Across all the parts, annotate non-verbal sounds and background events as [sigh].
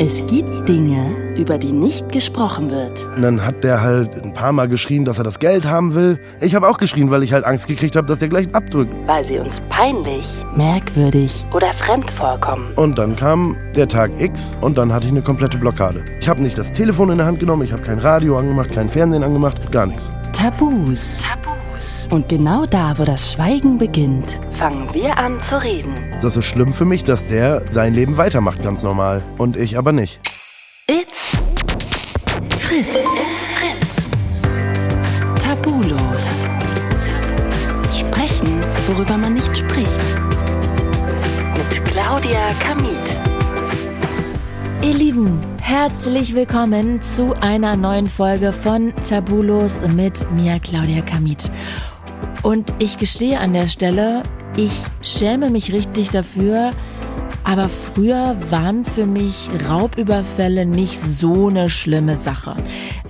Es gibt Dinge, über die nicht gesprochen wird. Und dann hat der halt ein paar Mal geschrien, dass er das Geld haben will. Ich habe auch geschrien, weil ich halt Angst gekriegt habe, dass der gleich abdrückt. Weil sie uns peinlich, merkwürdig oder fremd vorkommen. Und dann kam der Tag X und dann hatte ich eine komplette Blockade. Ich habe nicht das Telefon in der Hand genommen, ich habe kein Radio angemacht, kein Fernsehen angemacht, gar nichts. Tabus. Tabus. Und genau da, wo das Schweigen beginnt, fangen wir an zu reden. Das ist schlimm für mich, dass der sein Leben weitermacht, ganz normal. Und ich aber nicht. It's Fritz. It's Fritz. Tabulos. Sprechen, worüber man nicht spricht. Mit Claudia Kamit. Ihr Lieben, herzlich willkommen zu einer neuen Folge von Tabulos mit mir, Claudia Kamit. Und ich gestehe an der Stelle, ich schäme mich richtig dafür, aber früher waren für mich Raubüberfälle nicht so eine schlimme Sache.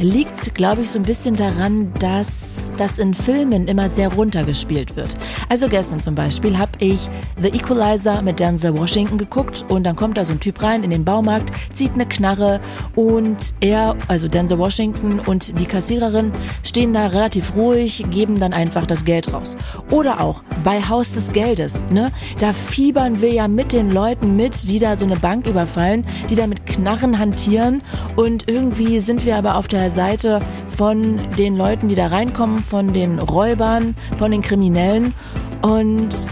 Liegt, glaube ich, so ein bisschen daran, dass das in Filmen immer sehr runtergespielt wird. Also gestern zum Beispiel habe ich The Equalizer mit Denzel Washington geguckt und dann kommt da so ein Typ rein in den Baumarkt, zieht eine Knarre und er, also Denzel Washington und die Kassiererin stehen da relativ ruhig, geben dann einfach das Geld raus. Oder auch bei Haus des Geldes, ne? Da fiebern wir ja mit den Leuten mit, die da so eine Bank überfallen, die da mit Knarren hantieren und irgendwie sind wir aber auf der Seite von den Leuten, die da reinkommen, von den Räubern, von den Kriminellen und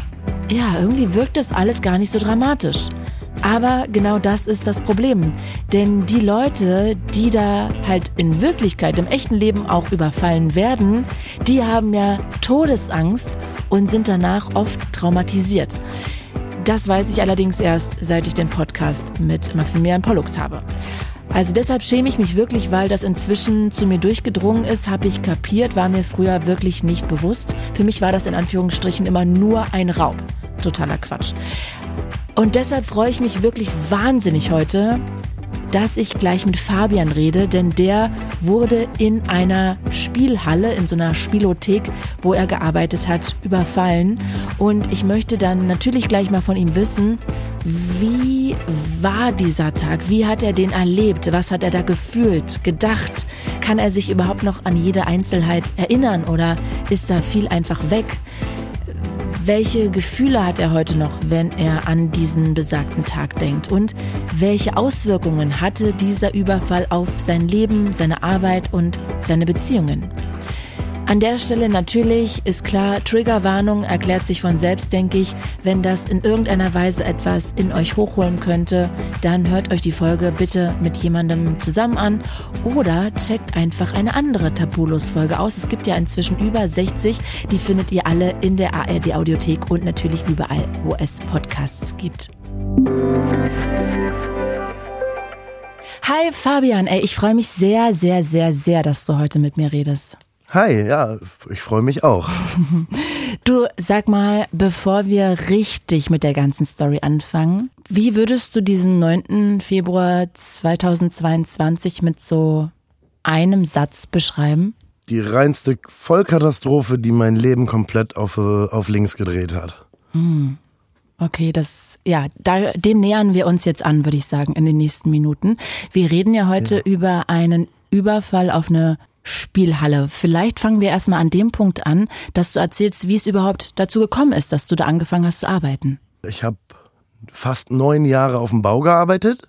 ja, irgendwie wirkt das alles gar nicht so dramatisch. Aber genau das ist das Problem. Denn die Leute, die da halt in Wirklichkeit, im echten Leben auch überfallen werden, die haben ja Todesangst und sind danach oft traumatisiert. Das weiß ich allerdings erst, seit ich den Podcast mit Maximilian Pollux habe. Also deshalb schäme ich mich wirklich, weil das inzwischen zu mir durchgedrungen ist, habe ich kapiert, war mir früher wirklich nicht bewusst. Für mich war das in Anführungsstrichen immer nur ein Raub. Totaler Quatsch. Und deshalb freue ich mich wirklich wahnsinnig heute, dass ich gleich mit Fabian rede, denn der wurde in einer Spielhalle, in so einer Spielothek, wo er gearbeitet hat, überfallen. Und ich möchte dann natürlich gleich mal von ihm wissen, wie war dieser Tag? Wie hat er den erlebt? Was hat er da gefühlt, gedacht? Kann er sich überhaupt noch an jede Einzelheit erinnern oder ist da viel einfach weg? Welche Gefühle hat er heute noch, wenn er an diesen besagten Tag denkt? Und welche Auswirkungen hatte dieser Überfall auf sein Leben, seine Arbeit und seine Beziehungen? An der Stelle natürlich ist klar, Triggerwarnung erklärt sich von selbst, denke ich. Wenn das in irgendeiner Weise etwas in euch hochholen könnte, dann hört euch die Folge bitte mit jemandem zusammen an oder checkt einfach eine andere Tabulos-Folge aus. Es gibt ja inzwischen über 60. Die findet ihr alle in der ARD Audiothek und natürlich überall, wo es Podcasts gibt. Hi Fabian, ey, ich freue mich sehr, sehr, sehr, sehr, dass du heute mit mir redest. Hi, ja, ich freue mich auch. [laughs] Du sag mal, bevor wir richtig mit der ganzen Story anfangen, wie würdest du diesen 9. Februar 2022 mit so einem Satz beschreiben? Die reinste Vollkatastrophe, die mein Leben komplett auf, auf links gedreht hat. Hm. Okay, das, ja, da, dem nähern wir uns jetzt an, würde ich sagen, in den nächsten Minuten. Wir reden ja heute ja. über einen Überfall auf eine Spielhalle. Vielleicht fangen wir erstmal an dem Punkt an, dass du erzählst, wie es überhaupt dazu gekommen ist, dass du da angefangen hast zu arbeiten. Ich habe fast neun Jahre auf dem Bau gearbeitet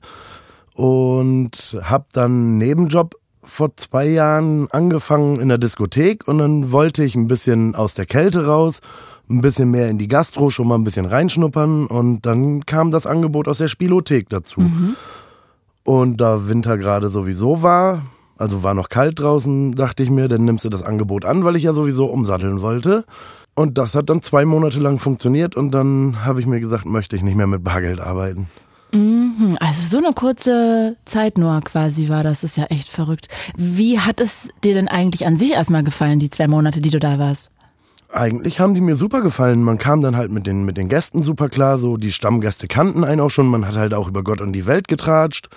und habe dann einen Nebenjob vor zwei Jahren angefangen in der Diskothek und dann wollte ich ein bisschen aus der Kälte raus, ein bisschen mehr in die Gastro, schon mal ein bisschen reinschnuppern und dann kam das Angebot aus der Spielothek dazu. Mhm. Und da Winter gerade sowieso war, also war noch kalt draußen, dachte ich mir, dann nimmst du das Angebot an, weil ich ja sowieso umsatteln wollte. Und das hat dann zwei Monate lang funktioniert und dann habe ich mir gesagt, möchte ich nicht mehr mit Bargeld arbeiten. Mhm, also so eine kurze Zeit nur quasi war das, ist ja echt verrückt. Wie hat es dir denn eigentlich an sich erstmal gefallen, die zwei Monate, die du da warst? Eigentlich haben die mir super gefallen. Man kam dann halt mit den, mit den Gästen super klar, so die Stammgäste kannten einen auch schon, man hat halt auch über Gott und die Welt getratscht.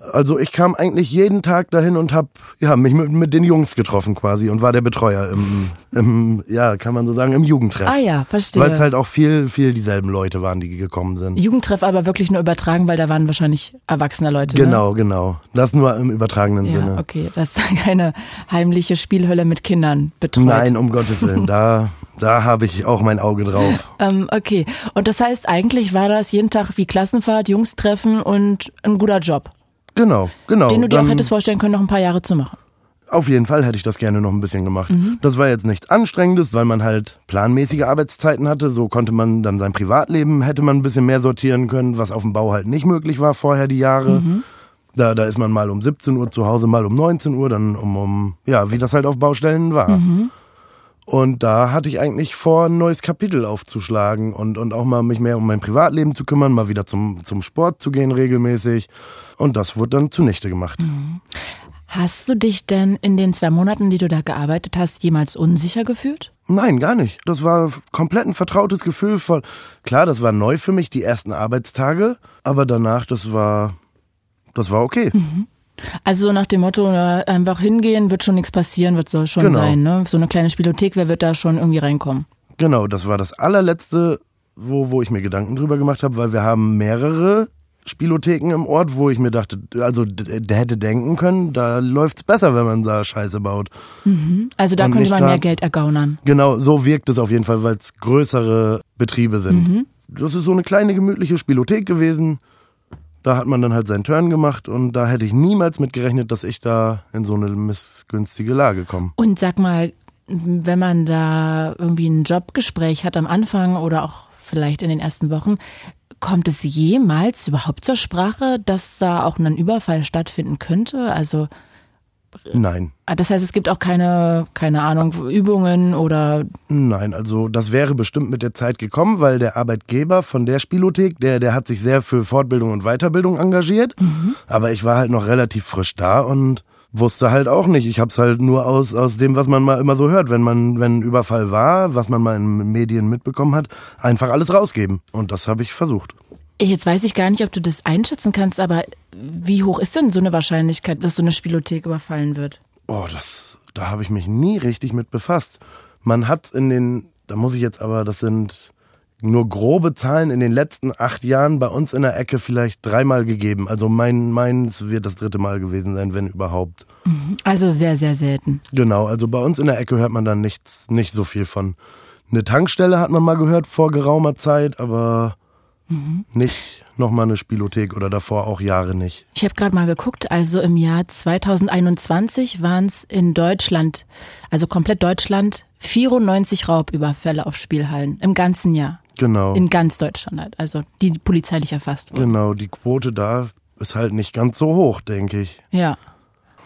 Also ich kam eigentlich jeden Tag dahin und habe ja, mich mit, mit den Jungs getroffen quasi und war der Betreuer im, im ja, kann man so sagen, im Jugendtreff. Ah ja, verstehe. Weil es halt auch viel, viel dieselben Leute waren, die gekommen sind. Jugendtreff aber wirklich nur übertragen, weil da waren wahrscheinlich erwachsene Leute. Genau, ne? genau. Das nur im übertragenen ja, Sinne. Okay, das ist [laughs] keine heimliche Spielhölle mit Kindern betreut. Nein, um Gottes Willen. Da, da habe ich auch mein Auge drauf. [laughs] ähm, okay. Und das heißt, eigentlich war das jeden Tag wie Klassenfahrt, Jungs treffen und ein guter Job. Genau, genau. Den du dir auch hättest vorstellen können, noch ein paar Jahre zu machen. Auf jeden Fall hätte ich das gerne noch ein bisschen gemacht. Mhm. Das war jetzt nichts Anstrengendes, weil man halt planmäßige Arbeitszeiten hatte. So konnte man dann sein Privatleben, hätte man ein bisschen mehr sortieren können, was auf dem Bau halt nicht möglich war vorher die Jahre. Mhm. Da, da ist man mal um 17 Uhr zu Hause, mal um 19 Uhr, dann um, um ja, wie das halt auf Baustellen war. Mhm. Und da hatte ich eigentlich vor, ein neues Kapitel aufzuschlagen und, und auch mal mich mehr um mein Privatleben zu kümmern, mal wieder zum, zum Sport zu gehen regelmäßig. Und das wurde dann zunichte gemacht. Mhm. Hast du dich denn in den zwei Monaten, die du da gearbeitet hast, jemals unsicher gefühlt? Nein, gar nicht. Das war komplett ein vertrautes Gefühl von, klar, das war neu für mich, die ersten Arbeitstage, aber danach, das war, das war okay. Mhm. Also nach dem Motto, einfach hingehen, wird schon nichts passieren, wird so schon genau. sein. Ne? So eine kleine Spielothek, wer wird da schon irgendwie reinkommen? Genau, das war das allerletzte, wo, wo ich mir Gedanken drüber gemacht habe, weil wir haben mehrere Spielotheken im Ort, wo ich mir dachte, also der hätte denken können, da läuft es besser, wenn man da Scheiße baut. Mhm. Also da Und könnte man mehr Geld ergaunern. Genau, so wirkt es auf jeden Fall, weil es größere Betriebe sind. Mhm. Das ist so eine kleine gemütliche Spielothek gewesen. Da hat man dann halt seinen Turn gemacht und da hätte ich niemals mit gerechnet, dass ich da in so eine missgünstige Lage komme. Und sag mal, wenn man da irgendwie ein Jobgespräch hat am Anfang oder auch vielleicht in den ersten Wochen, kommt es jemals überhaupt zur Sprache, dass da auch ein Überfall stattfinden könnte? Also Nein. Ah, das heißt, es gibt auch keine, keine Ahnung, Übungen oder. Nein, also das wäre bestimmt mit der Zeit gekommen, weil der Arbeitgeber von der Spielothek, der, der hat sich sehr für Fortbildung und Weiterbildung engagiert. Mhm. Aber ich war halt noch relativ frisch da und wusste halt auch nicht. Ich habe es halt nur aus, aus dem, was man mal immer so hört, wenn man, wenn ein Überfall war, was man mal in Medien mitbekommen hat, einfach alles rausgeben. Und das habe ich versucht. Jetzt weiß ich gar nicht, ob du das einschätzen kannst, aber wie hoch ist denn so eine Wahrscheinlichkeit, dass so eine Spielothek überfallen wird? Oh, das, da habe ich mich nie richtig mit befasst. Man hat in den, da muss ich jetzt aber, das sind nur grobe Zahlen in den letzten acht Jahren bei uns in der Ecke vielleicht dreimal gegeben. Also mein, meins wird das dritte Mal gewesen sein, wenn überhaupt. Mhm. Also sehr, sehr selten. Genau, also bei uns in der Ecke hört man dann nichts, nicht so viel von. Eine Tankstelle hat man mal gehört vor geraumer Zeit, aber Mhm. Nicht nochmal eine Spielothek oder davor auch Jahre nicht. Ich habe gerade mal geguckt, also im Jahr 2021 waren es in Deutschland, also komplett Deutschland, 94 Raubüberfälle auf Spielhallen im ganzen Jahr. Genau. In ganz Deutschland, halt, also die polizeilich erfasst wurden. Genau, die Quote da ist halt nicht ganz so hoch, denke ich. Ja.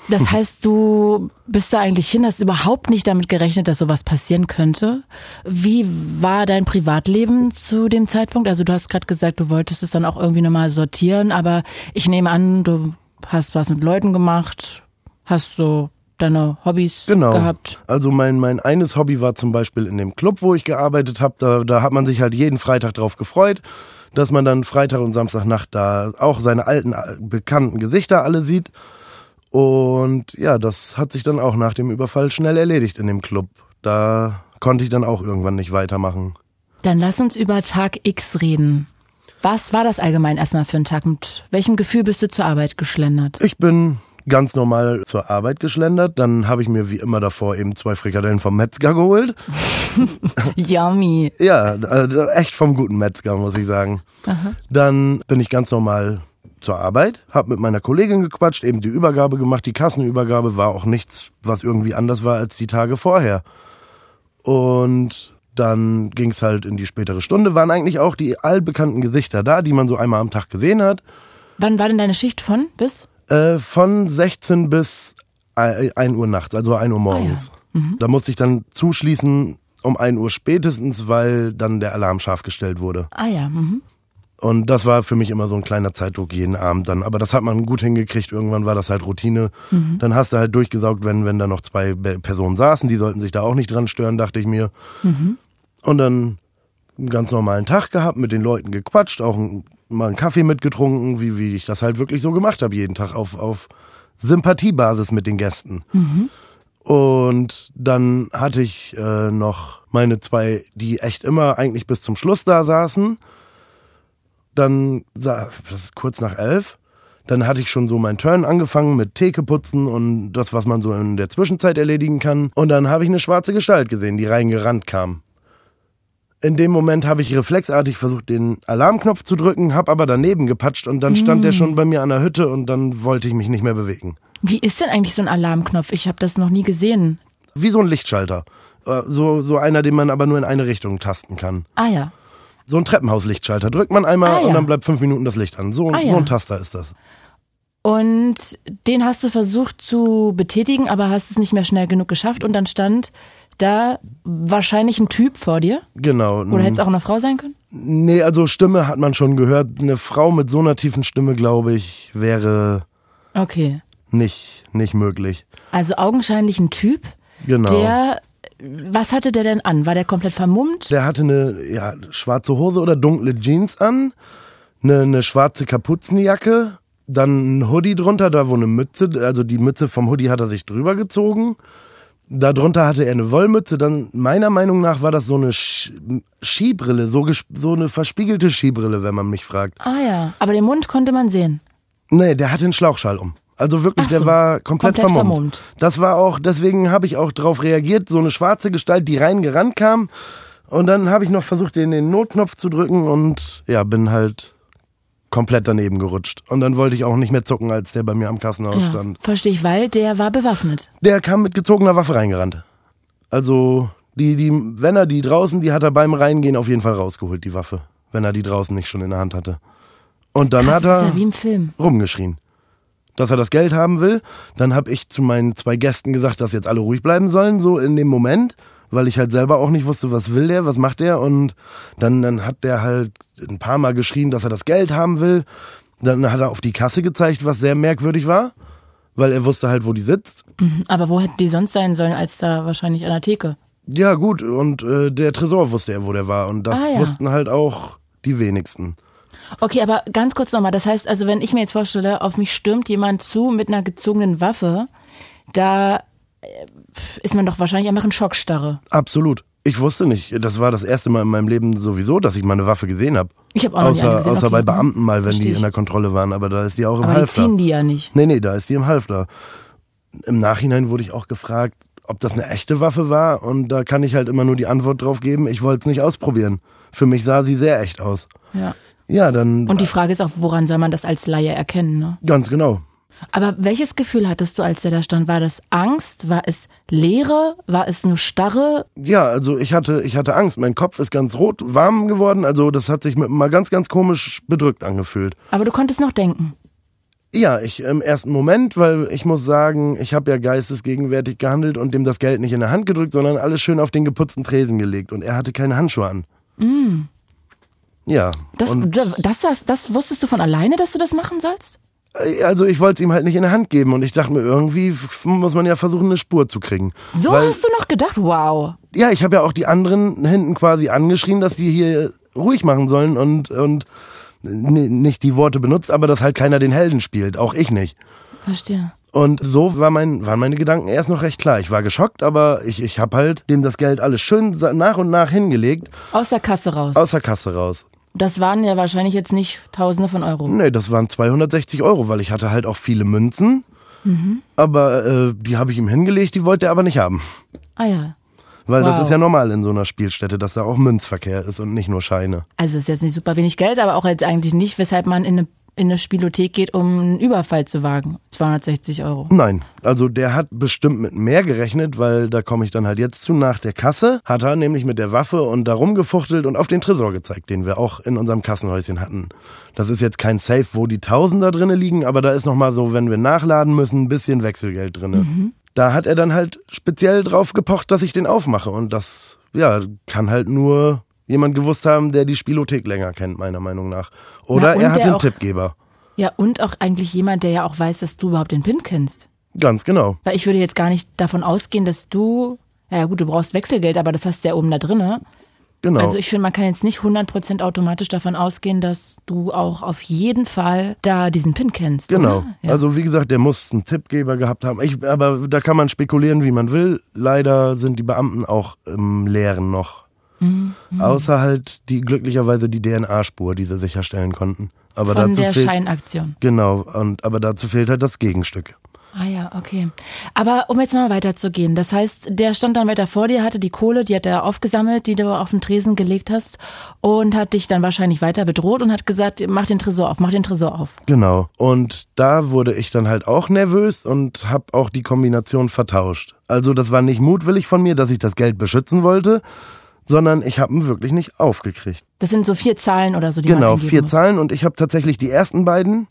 Das heißt, du bist da eigentlich hin, hast überhaupt nicht damit gerechnet, dass sowas passieren könnte. Wie war dein Privatleben zu dem Zeitpunkt? Also du hast gerade gesagt, du wolltest es dann auch irgendwie nochmal sortieren, aber ich nehme an, du hast was mit Leuten gemacht, hast so deine Hobbys genau. gehabt? Also mein, mein eines Hobby war zum Beispiel in dem Club, wo ich gearbeitet habe. Da, da hat man sich halt jeden Freitag drauf gefreut, dass man dann Freitag und Samstagnacht da auch seine alten, bekannten Gesichter alle sieht. Und ja, das hat sich dann auch nach dem Überfall schnell erledigt in dem Club. Da konnte ich dann auch irgendwann nicht weitermachen. Dann lass uns über Tag X reden. Was war das allgemein erstmal für ein Tag? Mit welchem Gefühl bist du zur Arbeit geschlendert? Ich bin ganz normal zur Arbeit geschlendert. Dann habe ich mir wie immer davor eben zwei Frikadellen vom Metzger geholt. [laughs] Yummy. Ja, äh, echt vom guten Metzger, muss ich sagen. Aha. Dann bin ich ganz normal zur Arbeit, habe mit meiner Kollegin gequatscht, eben die Übergabe gemacht. Die Kassenübergabe war auch nichts, was irgendwie anders war als die Tage vorher. Und dann ging es halt in die spätere Stunde, waren eigentlich auch die allbekannten Gesichter da, die man so einmal am Tag gesehen hat. Wann war denn deine Schicht von bis? Äh, von 16 bis 1 Uhr nachts, also 1 Uhr morgens. Ah, ja. mhm. Da musste ich dann zuschließen um 1 Uhr spätestens, weil dann der Alarm scharf gestellt wurde. Ah ja. Mhm. Und das war für mich immer so ein kleiner Zeitdruck jeden Abend dann. Aber das hat man gut hingekriegt. Irgendwann war das halt Routine. Mhm. Dann hast du halt durchgesaugt, wenn, wenn da noch zwei Personen saßen. Die sollten sich da auch nicht dran stören, dachte ich mir. Mhm. Und dann einen ganz normalen Tag gehabt, mit den Leuten gequatscht, auch mal einen Kaffee mitgetrunken, wie, wie ich das halt wirklich so gemacht habe, jeden Tag auf, auf Sympathiebasis mit den Gästen. Und dann hatte ich äh, noch meine zwei, die echt immer eigentlich bis zum Schluss da saßen. Dann, das ist kurz nach elf, dann hatte ich schon so meinen Turn angefangen mit Theke putzen und das, was man so in der Zwischenzeit erledigen kann. Und dann habe ich eine schwarze Gestalt gesehen, die reingerannt kam. In dem Moment habe ich reflexartig versucht, den Alarmknopf zu drücken, habe aber daneben gepatscht und dann stand der schon bei mir an der Hütte und dann wollte ich mich nicht mehr bewegen. Wie ist denn eigentlich so ein Alarmknopf? Ich habe das noch nie gesehen. Wie so ein Lichtschalter. Äh, So, so einer, den man aber nur in eine Richtung tasten kann. Ah ja. So ein Treppenhauslichtschalter. Drückt man einmal Ah, ja. und dann bleibt fünf Minuten das Licht an. So, Ah, so ja. ein Taster ist das. Und den hast du versucht zu betätigen, aber hast es nicht mehr schnell genug geschafft und dann stand da wahrscheinlich ein Typ vor dir. Genau. Oder hätte es auch eine Frau sein können? Nee, also Stimme hat man schon gehört. Eine Frau mit so einer tiefen Stimme, glaube ich, wäre Okay. nicht, nicht möglich. Also augenscheinlich ein Typ, Genau. der. Was hatte der denn an? War der komplett vermummt? Der hatte eine ja, schwarze Hose oder dunkle Jeans an, eine, eine schwarze Kapuzenjacke, dann ein Hoodie drunter, da wo eine Mütze, also die Mütze vom Hoodie hat er sich drüber gezogen. Darunter hatte er eine Wollmütze, dann meiner Meinung nach war das so eine Sch Skibrille, so, so eine verspiegelte Skibrille, wenn man mich fragt. Ah ja. Aber den Mund konnte man sehen. Nee, der hatte einen Schlauchschal um. Also wirklich, Ach so, der war komplett, komplett vermummt. vermummt. Das war auch, deswegen habe ich auch darauf reagiert, so eine schwarze Gestalt, die reingerannt kam. Und dann habe ich noch versucht, den, den Notknopf zu drücken und ja, bin halt komplett daneben gerutscht. Und dann wollte ich auch nicht mehr zucken, als der bei mir am Kassenhaus Ja, stand. verstehe ich, weil der war bewaffnet. Der kam mit gezogener Waffe reingerannt. Also, die, die, wenn er die draußen, die hat er beim Reingehen auf jeden Fall rausgeholt, die Waffe. Wenn er die draußen nicht schon in der Hand hatte. Und dann Krass, hat das ist er ja wie im Film. rumgeschrien. Dass er das Geld haben will. Dann habe ich zu meinen zwei Gästen gesagt, dass jetzt alle ruhig bleiben sollen, so in dem Moment, weil ich halt selber auch nicht wusste, was will der, was macht der. Und dann, dann hat der halt ein paar Mal geschrien, dass er das Geld haben will. Dann hat er auf die Kasse gezeigt, was sehr merkwürdig war, weil er wusste halt, wo die sitzt. Mhm. Aber wo hätten die sonst sein sollen, als da wahrscheinlich an der Theke? Ja, gut, und äh, der Tresor wusste er, wo der war. Und das Ah, ja. wussten halt auch die wenigsten. Okay, aber ganz kurz nochmal. Das heißt, also wenn ich mir jetzt vorstelle, auf mich stürmt jemand zu mit einer gezogenen Waffe, da äh, ist man doch wahrscheinlich einfach in Schockstarre. Absolut. Ich wusste nicht. Das war das erste Mal in meinem Leben sowieso, dass ich mal eine Waffe gesehen habe. Ich habe auch noch nie Außer, gesehen. außer okay. bei Beamten mal, wenn Versteh die in der Kontrolle waren. Aber da ist die auch im Aber die Halfter. ziehen die ja nicht. Nee, nee, da ist die im Halfter. Im Nachhinein wurde ich auch gefragt, ob das eine echte Waffe war. Und da kann ich halt immer nur die Antwort drauf geben, ich wollte es nicht ausprobieren. Für mich sah sie sehr echt aus. Ja. Ja, dann Und die Frage ist auch, woran soll man das als Laie erkennen? Ne? ganz genau. Aber welches Gefühl hattest du, als der da stand? War das Angst? War es Leere? War es nur Starre? Ja, also ich hatte, ich hatte Angst. Mein Kopf ist ganz rot, warm geworden. Also das hat sich mal ganz, ganz komisch bedrückt angefühlt. Aber du konntest noch denken. Ja, ich im ersten Moment, weil ich muss sagen, ich habe ja geistesgegenwärtig gehandelt und dem das Geld nicht in der Hand gedrückt, sondern alles schön auf den geputzten Tresen gelegt und er hatte keine Handschuhe an. Ja. Das, das, das, das wusstest du von alleine, dass du das machen sollst? äh, also ich wollte es ihm halt nicht in der Hand geben und ich dachte mir, irgendwie muss man ja versuchen, eine Spur zu kriegen. So weil, hast du noch gedacht? Wow. Ja, ich habe ja auch die anderen hinten quasi angeschrien, dass die hier ruhig machen sollen und, und nicht die Worte benutzt, aber dass halt keiner den Helden spielt, auch ich nicht. Verstehe. Und so war mein, waren meine Gedanken erst noch recht klar. Ich war geschockt, aber ich, ich habe halt dem das Geld alles schön nach und nach hingelegt, Aus der Kasse raus. aus der Kasse raus. Das waren ja wahrscheinlich jetzt nicht Tausende von Euro. Nee, das waren 260 Euro, weil ich hatte halt auch viele Münzen. Mhm. Aber äh, die habe ich ihm hingelegt, die wollte er aber nicht haben. Ah ja. Weil das Wow. ist ja normal in so einer Spielstätte, dass da auch Münzverkehr ist und nicht nur Scheine. Also ist jetzt nicht super wenig Geld, aber auch jetzt eigentlich nicht, weshalb man in eine, in eine Spielothek geht, um einen Überfall zu wagen. 260 Euro. Nein, also der hat bestimmt mit mehr gerechnet, weil da komme ich dann halt jetzt zu. Nach der Kasse hat er nämlich mit der Waffe und da rumgefuchtelt und auf den Tresor gezeigt, den wir auch in unserem Kassenhäuschen hatten. Das ist jetzt kein Safe, wo die Tausender drinne liegen, aber da ist nochmal so, wenn wir nachladen müssen, ein bisschen Wechselgeld drinne. Da hat er dann halt speziell drauf gepocht, dass ich den aufmache und das, ja, kann halt nur jemand gewusst haben, der die Spielothek länger kennt, meiner Meinung nach. Oder Na, er hat den auch- Tippgeber. Ja, und auch eigentlich jemand, der ja auch weiß, dass du überhaupt den PIN kennst. Ganz genau. Weil ich würde jetzt gar nicht davon ausgehen, dass du, ja gut, du brauchst Wechselgeld, aber das hast du ja oben da drinne. Genau. Also ich finde, man kann jetzt nicht 100% automatisch davon ausgehen, dass du auch auf jeden Fall da diesen PIN kennst. Genau. Ja. Also wie gesagt, der muss einen Tippgeber gehabt haben. Ich, aber da kann man spekulieren, wie man will. Leider sind die Beamten auch im Leeren noch. Mhm. Außer halt die glücklicherweise die DNA-Spur, die sie sicherstellen konnten. Aber Von dazu der fehlt, Scheinaktion. Genau, und, aber dazu fehlt halt das Gegenstück. Ah ja, okay. Aber um jetzt mal weiterzugehen, das heißt, der stand dann weiter vor dir, hatte die Kohle, die hat er aufgesammelt, die du auf den Tresen gelegt hast und hat dich dann wahrscheinlich weiter bedroht und hat gesagt, mach den Tresor auf, mach den Tresor auf. Genau. Und da wurde ich dann halt auch nervös und habe auch die Kombination vertauscht. Also das war nicht mutwillig von mir, dass ich das Geld beschützen wollte, sondern ich habe ihn wirklich nicht aufgekriegt. Das sind so vier Zahlen oder so, die man Genau, eingeben vier muss. Zahlen und ich habe tatsächlich die ersten beiden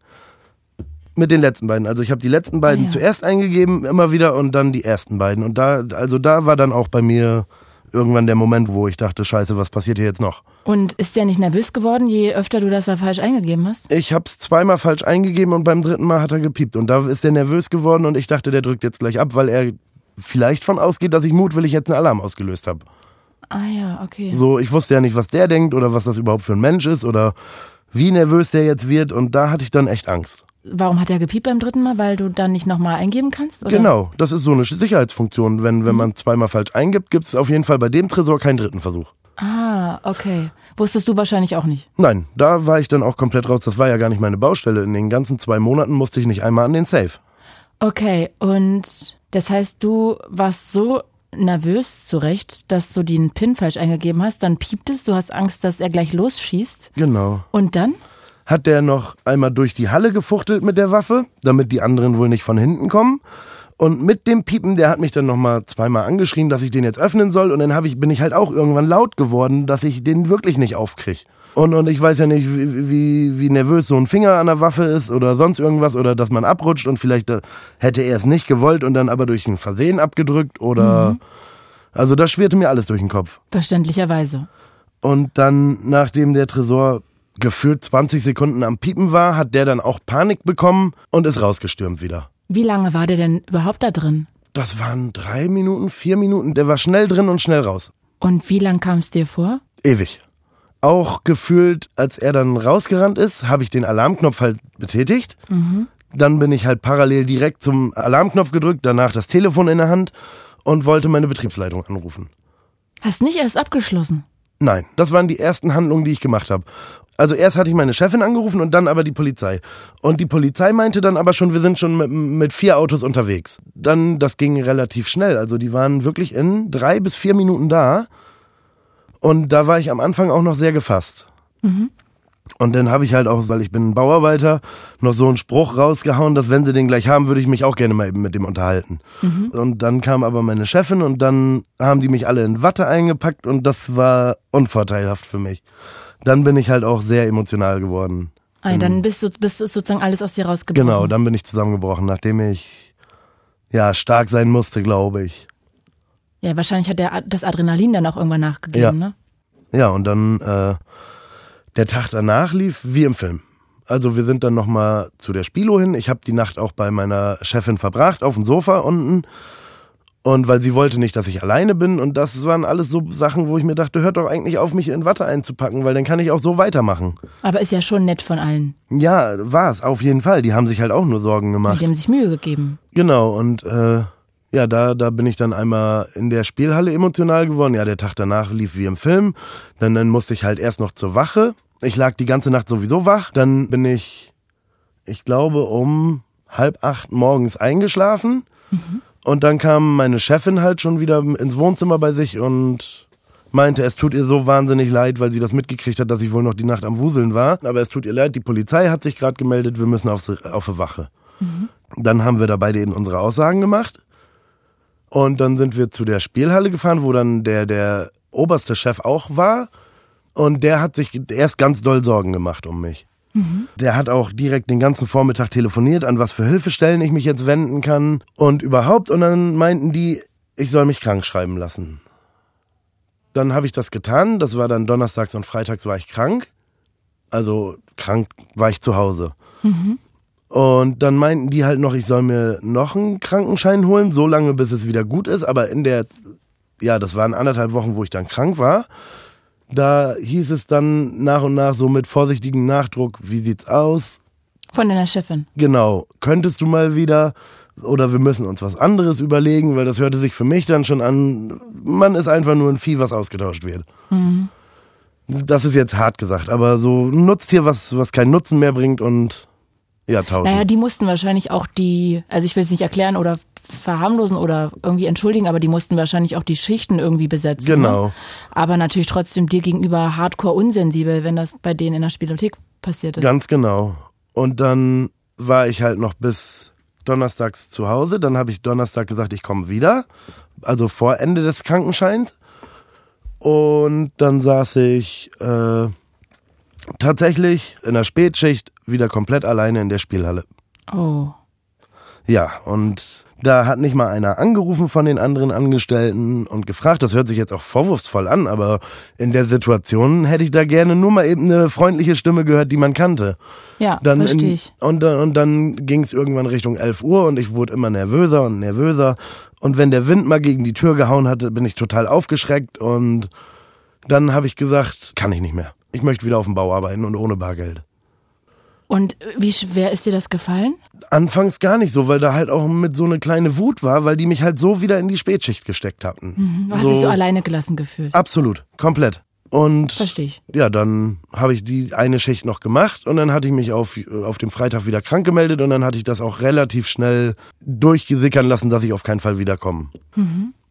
mit den letzten beiden. Also ich habe die letzten beiden Ah, ja. zuerst eingegeben, immer wieder und dann die ersten beiden. Und da, also da war dann auch bei mir irgendwann der Moment, wo ich dachte, scheiße, was passiert hier jetzt noch? Und ist der nicht nervös geworden, je öfter du das da falsch eingegeben hast? Ich habe es zweimal falsch eingegeben und beim dritten Mal hat er gepiept. Und da ist er nervös geworden und ich dachte, der drückt jetzt gleich ab, weil er vielleicht von ausgeht, dass ich mutwillig jetzt einen Alarm ausgelöst habe. Ah ja, okay. So, ich wusste ja nicht, was der denkt oder was das überhaupt für ein Mensch ist oder wie nervös der jetzt wird und da hatte ich dann echt Angst. Warum hat er gepiept beim dritten Mal? Weil du dann nicht nochmal eingeben kannst? Oder? Genau, das ist so eine Sicherheitsfunktion. Wenn, wenn man zweimal falsch eingibt, gibt es auf jeden Fall bei dem Tresor keinen dritten Versuch. Ah, okay. Wusstest du wahrscheinlich auch nicht. Nein, da war ich dann auch komplett raus. Das war ja gar nicht meine Baustelle. In den ganzen zwei Monaten musste ich nicht einmal an den Safe. Okay, und das heißt, du warst so nervös zurecht, dass du den PIN falsch eingegeben hast, dann piept es, du hast Angst, dass er gleich losschießt. Genau. Und dann? Hat der noch einmal durch die Halle gefuchtelt mit der Waffe, damit die anderen wohl nicht von hinten kommen. Und mit dem Piepen, der hat mich dann nochmal zweimal angeschrien, dass ich den jetzt öffnen soll. Und dann ich, bin ich halt auch irgendwann laut geworden, dass ich den wirklich nicht aufkrieg. Und, und ich weiß ja nicht, wie, wie, wie nervös so ein Finger an der Waffe ist oder sonst irgendwas oder dass man abrutscht und vielleicht äh, hätte er es nicht gewollt und dann aber durch ein Versehen abgedrückt oder. Also das schwirrte mir alles durch den Kopf. Verständlicherweise. Und dann, nachdem der Tresor gefühlt 20 Sekunden am Piepen war, hat der dann auch Panik bekommen und ist rausgestürmt wieder. Wie lange war der denn überhaupt da drin? Das waren drei Minuten, vier Minuten. Der war schnell drin und schnell raus. Und wie lang kam es dir vor? Ewig. Auch gefühlt, als er dann rausgerannt ist, habe ich den Alarmknopf halt betätigt. Dann bin ich halt parallel direkt zum Alarmknopf gedrückt, danach das Telefon in der Hand und wollte meine Betriebsleitung anrufen. Hast nicht erst abgeschlossen. Nein, das waren die ersten Handlungen, die ich gemacht habe. Also erst hatte ich meine Chefin angerufen und dann aber die Polizei. Und die Polizei meinte dann aber schon, wir sind schon mit, mit vier Autos unterwegs. Dann, das ging relativ schnell. Also die waren wirklich in drei bis vier Minuten da. Und da war ich am Anfang auch noch sehr gefasst. Und dann habe ich halt auch, weil ich bin ein Bauarbeiter, noch so einen Spruch rausgehauen, dass wenn sie den gleich haben, würde ich mich auch gerne mal eben mit dem unterhalten. Und dann kam aber meine Chefin und dann haben die mich alle in Watte eingepackt und das war unvorteilhaft für mich. Dann bin ich halt auch sehr emotional geworden. Ah, dann bist du, bist du sozusagen alles aus dir rausgebrochen. Genau, dann bin ich zusammengebrochen, nachdem ich ja stark sein musste, glaube ich. Ja, wahrscheinlich hat der, das Adrenalin dann auch irgendwann nachgegeben, Ja. ne? Ja, und dann äh, der Tag danach lief wie im Film. Also wir sind dann nochmal zu der Spilo hin. Ich habe die Nacht auch bei meiner Chefin verbracht, auf dem Sofa unten. Und weil sie wollte nicht, dass ich alleine bin. Und das waren alles so Sachen, wo ich mir dachte, hört doch eigentlich auf, mich in Watte einzupacken, weil dann kann ich auch so weitermachen. Aber ist ja schon nett von allen. Ja, war's, auf jeden Fall. Die haben sich halt auch nur Sorgen gemacht. Die haben sich Mühe gegeben. Genau, und äh, ja, da, da bin ich dann einmal in der Spielhalle emotional geworden. Ja, der Tag danach lief wie im Film. Dann, dann musste ich halt erst noch zur Wache. Ich lag die ganze Nacht sowieso wach. Dann bin ich, ich glaube, um halb acht morgens eingeschlafen. Und dann kam meine Chefin halt schon wieder ins Wohnzimmer bei sich und meinte, es tut ihr so wahnsinnig leid, weil sie das mitgekriegt hat, dass ich wohl noch die Nacht am Wuseln war. Aber es tut ihr leid, die Polizei hat sich gerade gemeldet, wir müssen auf, auf eine Wache. Dann haben wir da beide eben unsere Aussagen gemacht. Und dann sind wir zu der Spielhalle gefahren, wo dann der, der oberste Chef auch war. Und der hat sich erst ganz doll Sorgen gemacht um mich. Der hat auch direkt den ganzen Vormittag telefoniert, an was für Hilfestellen ich mich jetzt wenden kann und überhaupt. Und dann meinten die, ich soll mich krank schreiben lassen. Dann habe ich das getan. Das war dann donnerstags und freitags war ich krank. Also krank war ich zu Hause. Und dann meinten die halt noch, ich soll mir noch einen Krankenschein holen, so lange bis es wieder gut ist. Aber in der, ja, das waren anderthalb Wochen, wo ich dann krank war. Da hieß es dann nach und nach so mit vorsichtigem Nachdruck, wie sieht's aus? Von deiner Chefin. Genau, könntest du mal wieder oder wir müssen uns was anderes überlegen, weil das hörte sich für mich dann schon an, man ist einfach nur ein Vieh, was ausgetauscht wird. Mhm. Das ist jetzt hart gesagt, aber so nutzt hier was, was keinen Nutzen mehr bringt und ja, tauschen. Naja, die mussten wahrscheinlich auch die, also ich will es nicht erklären oder verharmlosen oder irgendwie entschuldigen, aber die mussten wahrscheinlich auch die Schichten irgendwie besetzen. Genau. Ne? Aber natürlich trotzdem dir gegenüber hardcore unsensibel, wenn das bei denen in der Spielothek passiert ist. Ganz genau. Und dann war ich halt noch bis donnerstags zu Hause. Dann habe ich Donnerstag gesagt, ich komme wieder. Also vor Ende des Krankenscheins. Und dann saß ich äh, tatsächlich in der Spätschicht wieder komplett alleine in der Spielhalle. Oh. Ja, und da hat nicht mal einer angerufen von den anderen Angestellten und gefragt. Das hört sich jetzt auch vorwurfsvoll an, aber in der Situation hätte ich da gerne nur mal eben eine freundliche Stimme gehört, die man kannte. Ja, Dann in- verstehe ich. Und dann, und dann ging es irgendwann Richtung 11 Uhr und ich wurde immer nervöser und nervöser. Und wenn der Wind mal gegen die Tür gehauen hatte, bin ich total aufgeschreckt und dann habe ich gesagt, kann ich nicht mehr. Ich möchte wieder auf dem Bau arbeiten und ohne Bargeld. Und wie schwer ist dir das gefallen? Anfangs gar nicht so, weil da halt auch mit so eine kleine Wut war, weil die mich halt so wieder in die Spätschicht gesteckt hatten. Du hast dich so alleine gelassen gefühlt. Absolut, komplett. Und Verstehe ich. ja, dann habe ich die eine Schicht noch gemacht und dann hatte ich mich auf, auf dem Freitag wieder krank gemeldet und dann hatte ich das auch relativ schnell durchgesickern lassen, dass ich auf keinen Fall wiederkomme.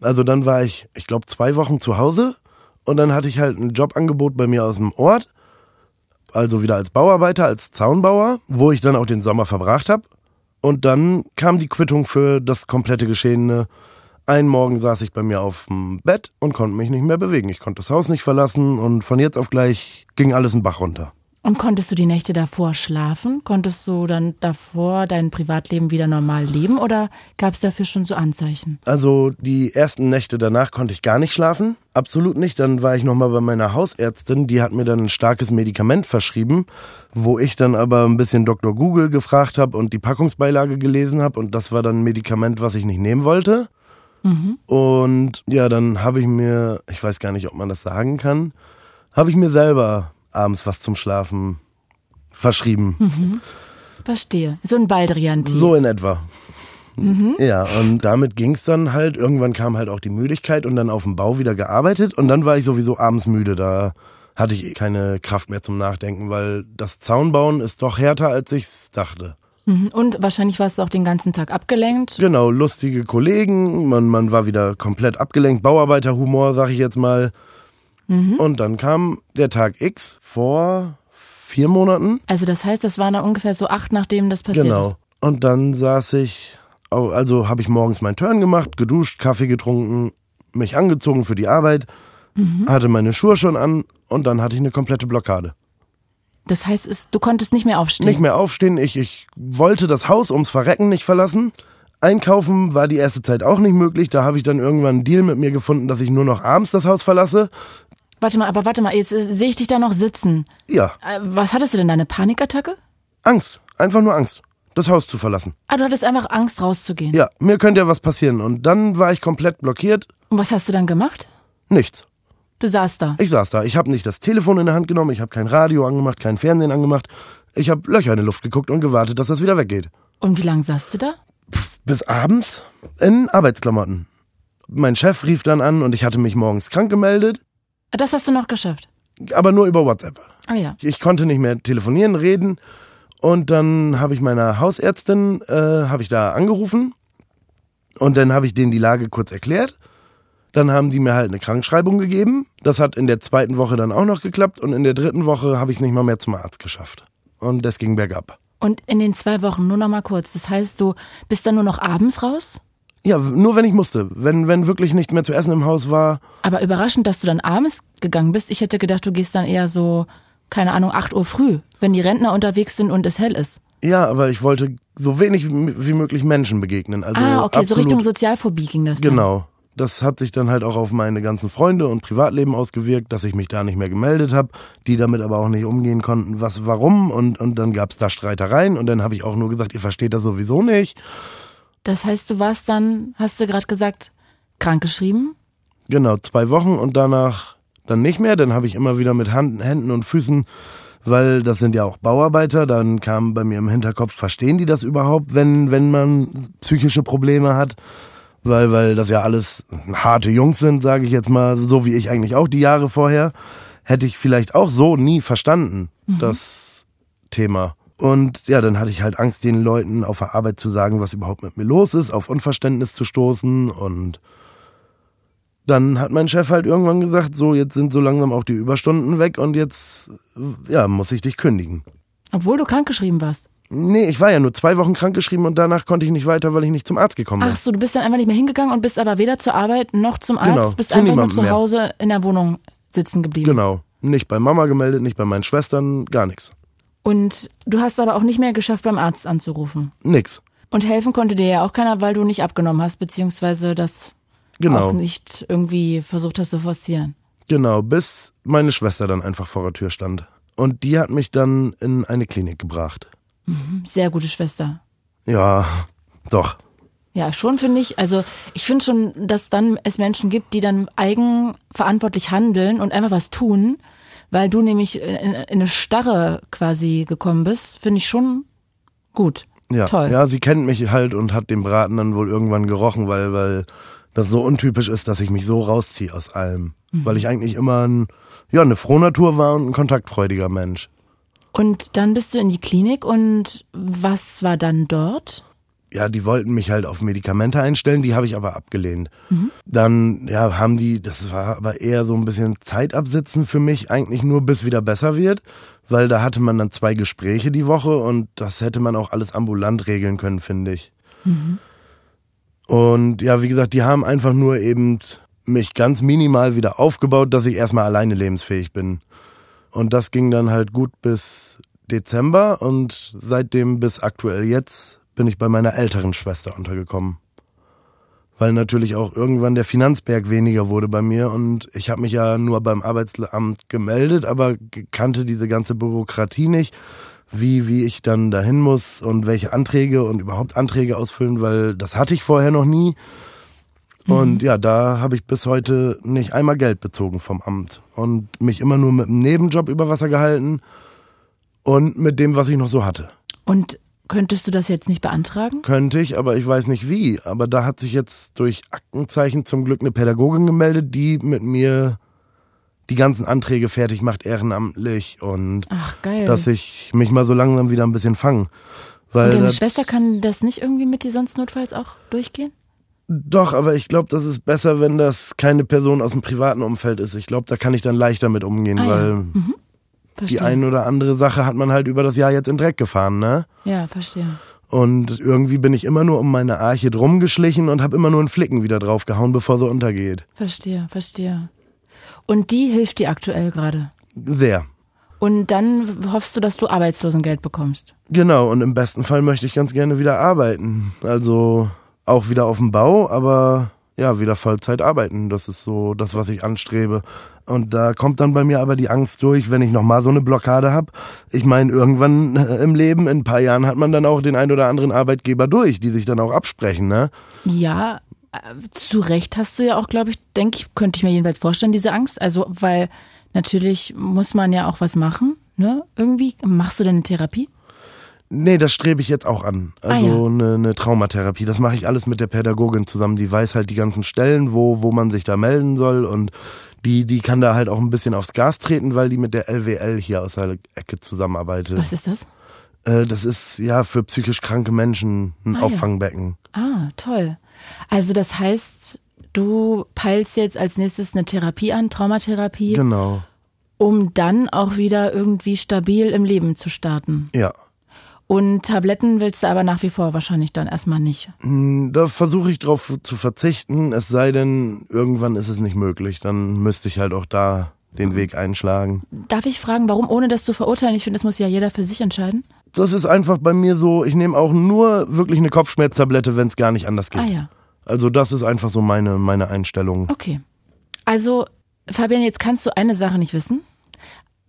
Also dann war ich, ich glaube, zwei Wochen zu Hause und dann hatte ich halt ein Jobangebot bei mir aus dem Ort, also wieder als Bauarbeiter, als Zaunbauer, wo ich dann auch den Sommer verbracht habe. Und dann kam die Quittung für das komplette Geschehene. Einen Morgen saß ich bei mir auf dem Bett und konnte mich nicht mehr bewegen. Ich konnte das Haus nicht verlassen und von jetzt auf gleich ging alles in Bach runter. Und konntest du die Nächte davor schlafen? Konntest du dann davor dein Privatleben wieder normal leben oder gab es dafür schon so Anzeichen? Also die ersten Nächte danach konnte ich gar nicht schlafen. Absolut nicht. Dann war ich nochmal bei meiner Hausärztin. Die hat mir dann ein starkes Medikament verschrieben, wo ich dann aber ein bisschen Dr. Google gefragt habe und die Packungsbeilage gelesen habe. Und das war dann ein Medikament, was ich nicht nehmen wollte. Und ja, dann habe ich mir, ich weiß gar nicht, ob man das sagen kann, habe ich mir selber abends was zum Schlafen verschrieben. Verstehe. So ein Baldrian-Tee. So in etwa. Ja, und damit ging's dann halt. Irgendwann kam halt auch die Müdigkeit und dann auf dem Bau wieder gearbeitet. Und dann war ich sowieso abends müde. Da hatte ich keine Kraft mehr zum Nachdenken, weil das Zaunbauen ist doch härter, als ich's dachte. Mhm. Und wahrscheinlich warst du auch den ganzen Tag abgelenkt. Genau, lustige Kollegen, man, man war wieder komplett abgelenkt, Bauarbeiterhumor, sag ich jetzt mal. Und dann kam der Tag X vor vier Monaten. Also das heißt, das war dann ungefähr so acht, nachdem das passiert Genau. ist. Und dann saß ich, also habe ich morgens meinen Turn gemacht, geduscht, Kaffee getrunken, mich angezogen für die Arbeit, hatte meine Schuhe schon an und dann hatte ich eine komplette Blockade. Das heißt, es, du konntest nicht mehr aufstehen. Nicht mehr aufstehen, ich, ich wollte das Haus ums Verrecken nicht verlassen. Einkaufen war die erste Zeit auch nicht möglich. Da habe ich dann irgendwann einen Deal mit mir gefunden, dass ich nur noch abends das Haus verlasse. Warte mal, aber warte mal, jetzt äh, sehe ich dich da noch sitzen. Ja, Äh, was hattest du denn, eine Panikattacke? Angst. Einfach nur Angst. Das Haus zu verlassen. Ah, du hattest einfach Angst rauszugehen. Ja, mir könnte ja was passieren. Und dann war ich komplett blockiert. Und was hast du dann gemacht? Nichts. Du saßt da. Ich saß da. Ich habe nicht das Telefon in der Hand genommen. Ich habe kein Radio angemacht, kein Fernsehen angemacht. Ich habe Löcher in die Luft geguckt und gewartet, dass das wieder weggeht. Und wie lange saßt du da? Bis abends in Arbeitsklamotten. Mein Chef rief dann an und ich hatte mich morgens krank gemeldet, Das hast du noch geschafft. aber nur über WhatsApp. Ah ja. Ich konnte nicht mehr telefonieren, reden. Und dann habe ich meiner Hausärztin, äh, habe ich da angerufen. Und dann habe ich denen die Lage kurz erklärt. Dann haben die mir halt eine Krankschreibung gegeben. Das hat in der zweiten Woche dann auch noch geklappt. Und in der dritten Woche habe ich es nicht mal mehr zum Arzt geschafft. Und das ging bergab. Und in den zwei Wochen, nur noch mal kurz, das heißt, du bist dann nur noch abends raus? Ja, nur wenn ich musste. Wenn, wenn wirklich nichts mehr zu essen im Haus war. Aber überraschend, dass du dann abends gegangen bist. Ich hätte gedacht, du gehst dann eher so, keine Ahnung, 8 Uhr früh, wenn die Rentner unterwegs sind und es hell ist. Ja, aber ich wollte so wenig wie möglich Menschen begegnen. Also ah, okay, so absolut, Richtung Sozialphobie ging das dann. Genau. Das hat sich dann halt auch auf meine ganzen Freunde und Privatleben ausgewirkt, dass ich mich da nicht mehr gemeldet habe, die damit aber auch nicht umgehen konnten, was, warum. Und, und dann gab's da Streitereien und dann habe ich auch nur gesagt, ihr versteht das sowieso nicht. Das heißt, du warst dann, hast du gerade gesagt, krankgeschrieben? Genau, zwei Wochen und danach dann nicht mehr. Dann habe ich immer wieder mit Hand, Händen und Füßen, weil das sind ja auch Bauarbeiter, dann kam bei mir im Hinterkopf, verstehen die das überhaupt, wenn, wenn man psychische Probleme hat? Weil, weil das ja alles harte Jungs sind, sage ich jetzt mal, so wie ich eigentlich auch die Jahre vorher, hätte ich vielleicht auch so nie verstanden, mhm. das Thema. Und ja, dann hatte ich halt Angst, den Leuten auf der Arbeit zu sagen, was überhaupt mit mir los ist, auf Unverständnis zu stoßen. Und dann hat mein Chef halt irgendwann gesagt, so, jetzt sind so langsam auch die Überstunden weg und jetzt, ja, muss ich dich kündigen. Obwohl du krankgeschrieben warst. Nee, ich war ja nur zwei Wochen krankgeschrieben und danach konnte ich nicht weiter, weil ich nicht zum Arzt gekommen bin. Ach so, du bist dann einfach nicht mehr hingegangen und bist aber weder zur Arbeit noch zum Arzt, genau, bist einfach nur zu Hause mehr. in der Wohnung sitzen geblieben. Genau. Nicht bei Mama gemeldet, nicht bei meinen Schwestern, gar nichts. Und du hast aber auch nicht mehr geschafft, beim Arzt anzurufen. Nix. Und helfen konnte dir ja auch keiner, weil du nicht abgenommen hast, beziehungsweise das genau. auch nicht irgendwie versucht hast zu forcieren. Genau, bis meine Schwester dann einfach vor der Tür stand. Und die hat mich dann in eine Klinik gebracht. Mhm, sehr gute Schwester. Ja, doch. Ja, schon finde ich. Also ich finde schon, dass dann es Menschen gibt, die dann eigenverantwortlich handeln und einfach was tun, weil du nämlich in, in eine Starre quasi gekommen bist, finde ich schon gut. Ja, Toll. ja, sie kennt mich halt und hat den Braten dann wohl irgendwann gerochen, weil, weil das so untypisch ist, dass ich mich so rausziehe aus allem. Mhm. Weil ich eigentlich immer ein, ja, eine Frohnatur war und ein kontaktfreudiger Mensch. Und dann bist du in die Klinik und was war dann dort? Ja, die wollten mich halt auf Medikamente einstellen, die habe ich aber abgelehnt. Mhm. Dann, ja, haben die, das war aber eher so ein bisschen Zeitabsitzen für mich, eigentlich nur bis wieder besser wird, weil da hatte man dann zwei Gespräche die Woche und das hätte man auch alles ambulant regeln können, finde ich. Mhm. Und ja, wie gesagt, die haben einfach nur eben mich ganz minimal wieder aufgebaut, dass ich erstmal alleine lebensfähig bin. Und das ging dann halt gut bis Dezember und seitdem bis aktuell jetzt bin ich bei meiner älteren Schwester untergekommen. Weil natürlich auch irgendwann der Finanzberg weniger wurde bei mir und ich habe mich ja nur beim Arbeitsamt gemeldet, aber kannte diese ganze Bürokratie nicht, wie, wie ich dann dahin muss und welche Anträge und überhaupt Anträge ausfüllen, weil das hatte ich vorher noch nie. Und mhm. ja, da habe ich bis heute nicht einmal Geld bezogen vom Amt und mich immer nur mit einem Nebenjob über Wasser gehalten und mit dem, was ich noch so hatte. Und könntest du das jetzt nicht beantragen? Könnte ich, aber ich weiß nicht wie. Aber da hat sich jetzt durch Aktenzeichen zum Glück eine Pädagogin gemeldet, die mit mir die ganzen Anträge fertig macht, ehrenamtlich und Ach, geil. dass ich mich mal so langsam wieder ein bisschen fange. Weil und deine Schwester kann das nicht irgendwie mit dir sonst notfalls auch durchgehen? Doch, aber ich glaube, das ist besser, wenn das keine Person aus dem privaten Umfeld ist. Ich glaube, da kann ich dann leichter mit umgehen, ah, weil ja. mhm. Die eine oder andere Sache hat man halt über das Jahr jetzt in Dreck gefahren, ne? Ja, verstehe. Und irgendwie bin ich immer nur um meine Arche drum geschlichen und habe immer nur einen Flicken wieder draufgehauen, bevor sie untergeht. Verstehe, verstehe. Und die hilft dir aktuell gerade? Sehr. Und dann hoffst du, dass du Arbeitslosengeld bekommst? Genau, und im besten Fall möchte ich ganz gerne wieder arbeiten. Also auch wieder auf dem Bau, aber ja, wieder Vollzeit arbeiten. Das ist so das, was ich anstrebe. Und da kommt dann bei mir aber die Angst durch, wenn ich nochmal so eine Blockade habe. Ich meine, irgendwann äh, im Leben, in ein paar Jahren, hat man dann auch den ein oder anderen Arbeitgeber durch, die sich dann auch absprechen, ne? Ja, äh, zu Recht hast du ja auch, glaube ich, denke ich, könnte ich mir jedenfalls vorstellen, diese Angst. Also, weil natürlich muss man ja auch was machen, ne? Irgendwie. Machst du denn eine Therapie? Nee, das strebe ich jetzt auch an. Also ah, ja. eine, eine Traumatherapie. Das mache ich alles mit der Pädagogin zusammen. Die weiß halt die ganzen Stellen, wo, wo man sich da melden soll und die, die kann da halt auch ein bisschen aufs Gas treten, weil die mit der LWL hier aus der Ecke zusammenarbeitet. Was ist das? Äh, das ist ja für psychisch kranke Menschen ein ah, Auffangbecken. Ja. Ah, toll. Also das heißt, du peilst jetzt als nächstes eine Therapie an, Traumatherapie. Genau. Um dann auch wieder irgendwie stabil im Leben zu starten. Ja. Und Tabletten willst du aber nach wie vor wahrscheinlich dann erstmal nicht. Hm, da versuche ich drauf zu verzichten, es sei denn, irgendwann ist es nicht möglich. Dann müsste ich halt auch da den Weg einschlagen. Darf ich fragen, warum, ohne das zu verurteilen? Ich finde, das muss ja jeder für sich entscheiden. Das ist einfach bei mir so, ich nehme auch nur wirklich eine Kopfschmerztablette, wenn es gar nicht anders geht. Ah ja. Also das ist einfach so meine, meine Einstellung. Okay. Also, Fabian, jetzt kannst du eine Sache nicht wissen.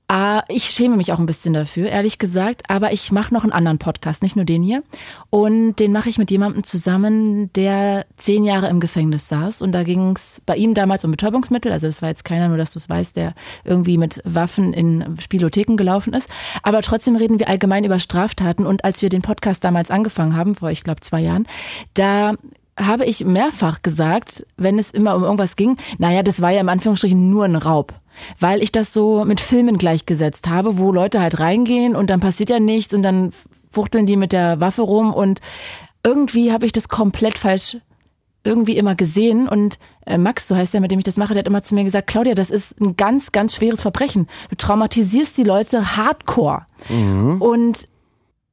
Ah, ich schäme mich auch ein bisschen dafür, ehrlich gesagt. Aber ich mache noch einen anderen Podcast, nicht nur den hier. Und den mache ich mit jemandem zusammen, der zehn Jahre im Gefängnis saß. Und da ging es bei ihm damals um Betäubungsmittel. Also das war jetzt keiner, nur dass du es weißt, der irgendwie mit Waffen in Spielotheken gelaufen ist. Aber trotzdem reden wir allgemein über Straftaten. Und als wir den Podcast damals angefangen haben, vor ich glaube zwei Jahren, da habe ich mehrfach gesagt, wenn es immer um irgendwas ging, naja, das war ja im Anführungsstrichen nur ein Raub. Weil ich das so mit Filmen gleichgesetzt habe, wo Leute halt reingehen und dann passiert ja nichts und dann fuchteln die mit der Waffe rum und irgendwie habe ich das komplett falsch irgendwie immer gesehen und äh, Max, so heißt der, mit dem ich das mache, der hat immer zu mir gesagt, Claudia, das ist ein ganz, ganz schweres Verbrechen. Du traumatisierst die Leute hardcore. Mhm. Und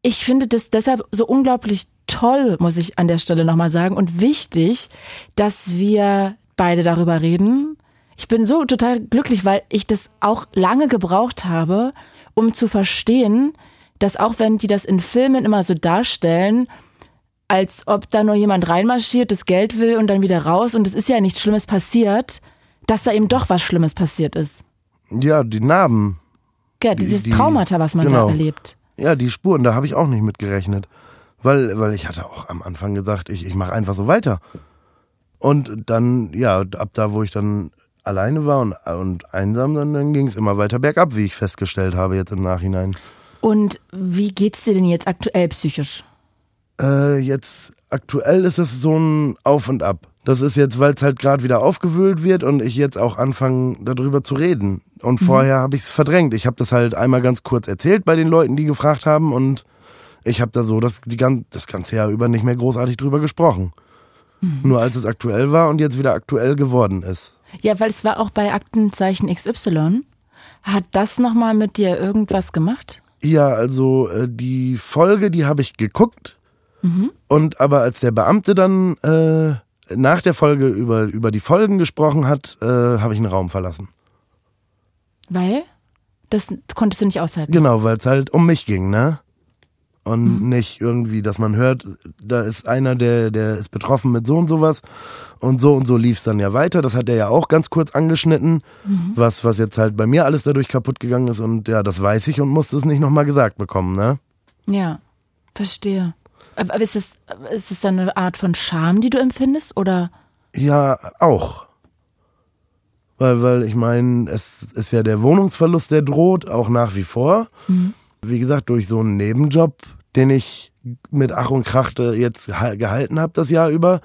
ich finde das deshalb so unglaublich toll, muss ich an der Stelle nochmal sagen, und wichtig, dass wir beide darüber reden. Ich bin so total glücklich, weil ich das auch lange gebraucht habe, um zu verstehen, dass auch wenn die das in Filmen immer so darstellen, als ob da nur jemand reinmarschiert, das Geld will und dann wieder raus und es ist ja nichts Schlimmes passiert, dass da eben doch was Schlimmes passiert ist. Ja, die Narben. Ja, dieses die, Traumata, was man genau. da erlebt. Ja, die Spuren, da habe ich auch nicht mit gerechnet. Weil, weil ich hatte auch am Anfang gesagt, ich, ich mache einfach so weiter. Und dann, ja, ab da, wo ich dann alleine war und, und einsam, dann, dann ging es immer weiter bergab, wie ich festgestellt habe jetzt im Nachhinein. Und wie geht's dir denn jetzt aktuell psychisch? Äh, jetzt aktuell ist es so ein Auf und Ab. Das ist jetzt, weil es halt gerade wieder aufgewühlt wird und ich jetzt auch anfange, darüber zu reden. Und mhm. vorher habe ich es verdrängt. Ich habe das halt einmal ganz kurz erzählt bei den Leuten, die gefragt haben und ich habe da so das, die, das ganze Jahr über nicht mehr großartig drüber gesprochen. Mhm. Nur als es aktuell war und jetzt wieder aktuell geworden ist. Ja, weil es war auch bei Aktenzeichen XY. Hat das nochmal mit dir irgendwas gemacht? Ja, also äh, die Folge, die habe ich geguckt. Mhm. Und aber als der Beamte dann äh, nach der Folge über, über die Folgen gesprochen hat, äh, habe ich einen Raum verlassen. Weil? Das konntest du nicht aushalten. Genau, weil es halt um mich ging, ne? Und mhm. nicht irgendwie, dass man hört, da ist einer, der, der ist betroffen mit so und sowas und so und so lief es dann ja weiter. Das hat er ja auch ganz kurz angeschnitten, mhm. was, was jetzt halt bei mir alles dadurch kaputt gegangen ist und ja, das weiß ich und musste es nicht nochmal gesagt bekommen, ne? Ja, verstehe. Aber ist es, ist es dann eine Art von Scham, die du empfindest oder? Ja, auch. Weil, weil ich meine, es ist ja der Wohnungsverlust, der droht, auch nach wie vor. Mhm. Wie gesagt, durch so einen Nebenjob, den ich mit Ach und Krach jetzt gehalten habe das Jahr über.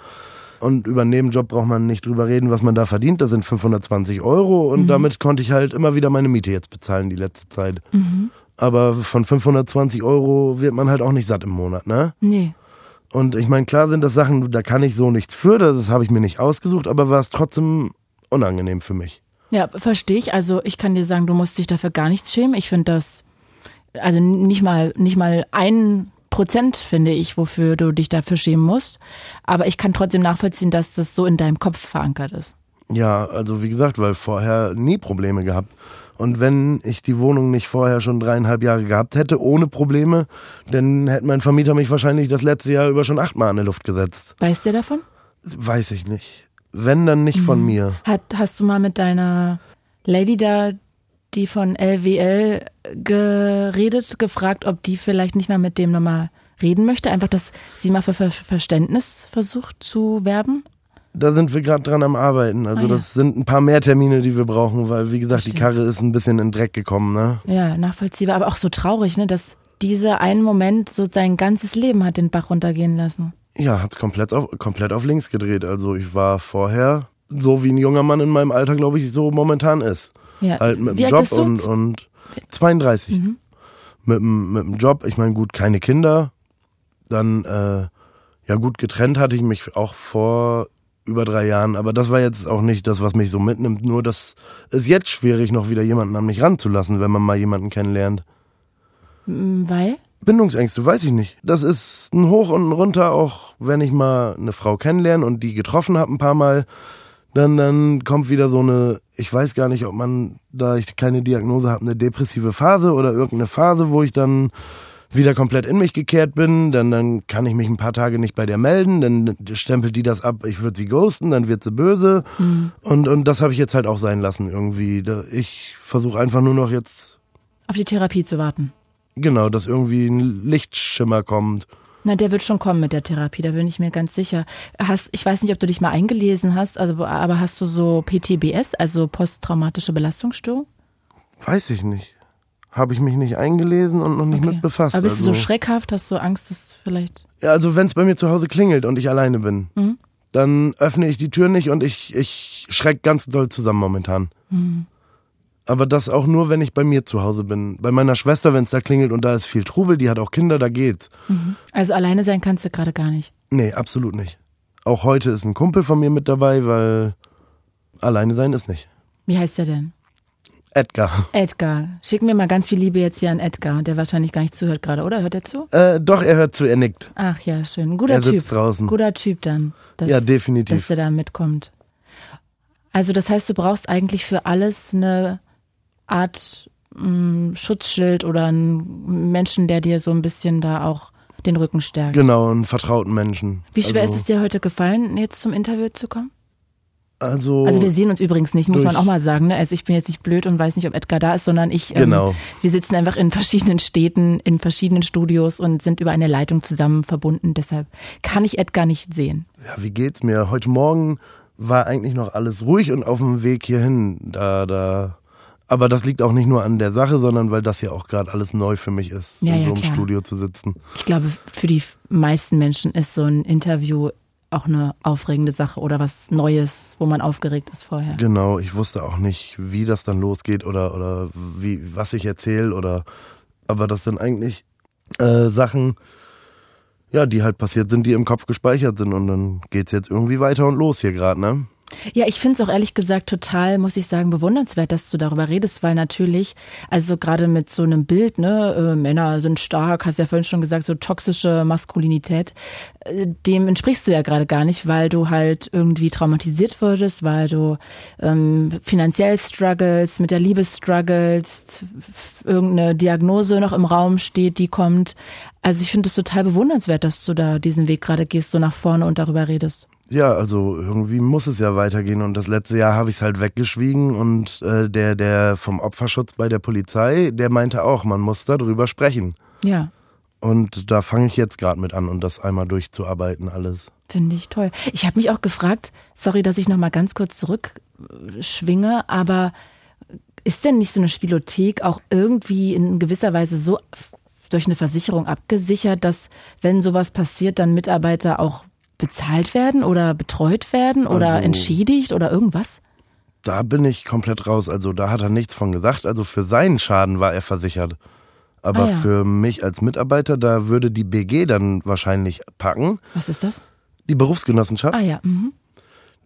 Und über einen Nebenjob braucht man nicht drüber reden, was man da verdient. Das sind 520 Euro und mhm. damit konnte ich halt immer wieder meine Miete jetzt bezahlen die letzte Zeit. Mhm. Aber von 520 Euro wird man halt auch nicht satt im Monat, ne? Nee. Und ich meine, klar sind das Sachen, da kann ich so nichts für, das habe ich mir nicht ausgesucht, aber war es trotzdem unangenehm für mich. Ja, verstehe ich. Also ich kann dir sagen, du musst dich dafür gar nichts schämen. Ich finde das also nicht mal, nicht mal ein Prozent, finde ich, wofür du dich dafür schämen musst. Aber ich kann trotzdem nachvollziehen, dass das so in deinem Kopf verankert ist. Ja, also wie gesagt, weil vorher nie Probleme gehabt. Und wenn ich die Wohnung nicht vorher schon dreieinhalb Jahre gehabt hätte, ohne Probleme, dann hätte mein Vermieter mich wahrscheinlich das letzte Jahr über schon achtmal in die Luft gesetzt. Weißt du davon? Weiß ich nicht. Wenn, dann nicht mhm. von mir. Hat, hast du mal mit deiner Lady da die von LWL geredet, gefragt, ob die vielleicht nicht mal mit dem nochmal reden möchte. Einfach, dass sie mal für Verständnis versucht zu werben. Da sind wir gerade dran am Arbeiten. Also ah, ja. das sind ein paar mehr Termine, die wir brauchen, weil wie gesagt, Verstehe. die Karre ist ein bisschen in Dreck gekommen. Ne? Ja, nachvollziehbar, aber auch so traurig, ne, dass dieser einen Moment so sein ganzes Leben hat den Bach runtergehen lassen. Ja, hat's komplett auf, komplett auf links gedreht. Also ich war vorher so wie ein junger Mann in meinem Alter, glaube ich, so momentan ist. Ja. Halt mit dem Job und, und 32. Mhm. Mit, mit dem Job, ich meine, gut, keine Kinder. Dann, äh, ja gut, getrennt hatte ich mich auch vor über drei Jahren, aber das war jetzt auch nicht das, was mich so mitnimmt. Nur, das ist jetzt schwierig, noch wieder jemanden an mich ranzulassen, wenn man mal jemanden kennenlernt. Weil? Bindungsängste, weiß ich nicht. Das ist ein Hoch und ein Runter, auch wenn ich mal eine Frau kennenlerne und die getroffen habe ein paar Mal dann, dann kommt wieder so eine, ich weiß gar nicht, ob man, da ich keine Diagnose habe, eine depressive Phase oder irgendeine Phase, wo ich dann wieder komplett in mich gekehrt bin, dann, dann kann ich mich ein paar Tage nicht bei der melden, dann stempelt die das ab, ich würde sie ghosten, dann wird sie böse. Mhm. Und, und das habe ich jetzt halt auch sein lassen irgendwie. Ich versuche einfach nur noch jetzt Auf die Therapie zu warten. Genau, dass irgendwie ein Lichtschimmer kommt. Na, der wird schon kommen mit der Therapie, da bin ich mir ganz sicher. Hast, ich weiß nicht, ob du dich mal eingelesen hast, also, aber hast du so PTBS, also posttraumatische Belastungsstörung? Weiß ich nicht. Habe ich mich nicht eingelesen und noch nicht Okay. mit befasst. Aber bist also, du so schreckhaft, hast du Angst, dass vielleicht. Ja, also wenn es bei mir zu Hause klingelt und ich alleine bin, Mhm. dann öffne ich die Tür nicht und ich, ich schreck ganz doll zusammen momentan. Mhm. Aber das auch nur, wenn ich bei mir zu Hause bin. Bei meiner Schwester, wenn es da klingelt und da ist viel Trubel, die hat auch Kinder, da geht's. Also alleine sein kannst du gerade gar nicht. Nee, absolut nicht. Auch heute ist ein Kumpel von mir mit dabei, weil alleine sein ist nicht. Wie heißt der denn? Edgar. Edgar. Schick mir mal ganz viel Liebe jetzt hier an Edgar, der wahrscheinlich gar nicht zuhört gerade, oder? Hört er zu? Äh, doch, er hört zu, er nickt. Ach ja, schön. Guter Er sitzt Typ. draußen. Guter Typ dann. Dass, Ja, definitiv. Dass der da mitkommt. Also das heißt, du brauchst eigentlich für alles eine Art mh, Schutzschild oder einen Menschen, der dir so ein bisschen da auch den Rücken stärkt. Genau, einen vertrauten Menschen. Wie schwer also, ist es dir heute gefallen, jetzt zum Interview zu kommen? Also, Also wir sehen uns übrigens nicht, muss man auch mal sagen. Ne? Also ich bin jetzt nicht blöd und weiß nicht, ob Edgar da ist, sondern ich. Ähm, Genau. Wir sitzen einfach in verschiedenen Städten, in verschiedenen Studios und sind über eine Leitung zusammen verbunden. Deshalb kann ich Edgar nicht sehen. ja, wie geht's mir? Heute Morgen war eigentlich noch alles ruhig und auf dem Weg hierhin. Da, da. Aber das liegt auch nicht nur an der Sache, sondern weil das ja auch gerade alles neu für mich ist, Ja, in ja, so einem klar. Studio zu sitzen. Ich glaube, für die meisten Menschen ist so ein Interview auch eine aufregende Sache oder was Neues, wo man aufgeregt ist vorher. Genau, ich wusste auch nicht, wie das dann losgeht oder, oder wie, was ich erzähle oder. Aber das sind eigentlich äh, Sachen, ja, die halt passiert sind, die im Kopf gespeichert sind und dann geht's jetzt irgendwie weiter und los hier gerade, ne? Ja, ich finde es auch ehrlich gesagt total, muss ich sagen, bewundernswert, dass du darüber redest, weil natürlich, also gerade mit so einem Bild, ne, äh, Männer sind stark, hast ja vorhin schon gesagt, so toxische Maskulinität, äh, dem entsprichst du ja gerade gar nicht, weil du halt irgendwie traumatisiert wurdest, weil du ähm, finanziell struggles, mit der Liebe struggles, irgendeine Diagnose noch im Raum steht, die kommt. Also ich finde es total bewundernswert, dass du da diesen Weg gerade gehst, so nach vorne und darüber redest. Ja, also irgendwie muss es ja weitergehen und das letzte Jahr habe ich es halt weggeschwiegen und äh, der, der vom Opferschutz bei der Polizei, der meinte auch, man muss darüber sprechen. Ja. Und da fange ich jetzt gerade mit an und das einmal durchzuarbeiten alles. Finde ich toll. Ich habe mich auch gefragt, sorry, dass ich noch mal ganz kurz zurückschwinge, aber ist denn nicht so eine Spielothek auch irgendwie in gewisser Weise so durch eine Versicherung abgesichert, dass wenn sowas passiert, dann Mitarbeiter auch bezahlt werden oder betreut werden oder Also- entschädigt oder irgendwas? Da bin ich komplett raus. Also da hat er nichts von gesagt. Also für seinen Schaden war er versichert. Aber Ah ja. für mich als Mitarbeiter, da würde die BG dann wahrscheinlich packen. Was ist das? Die Berufsgenossenschaft. Ah ja, mhm.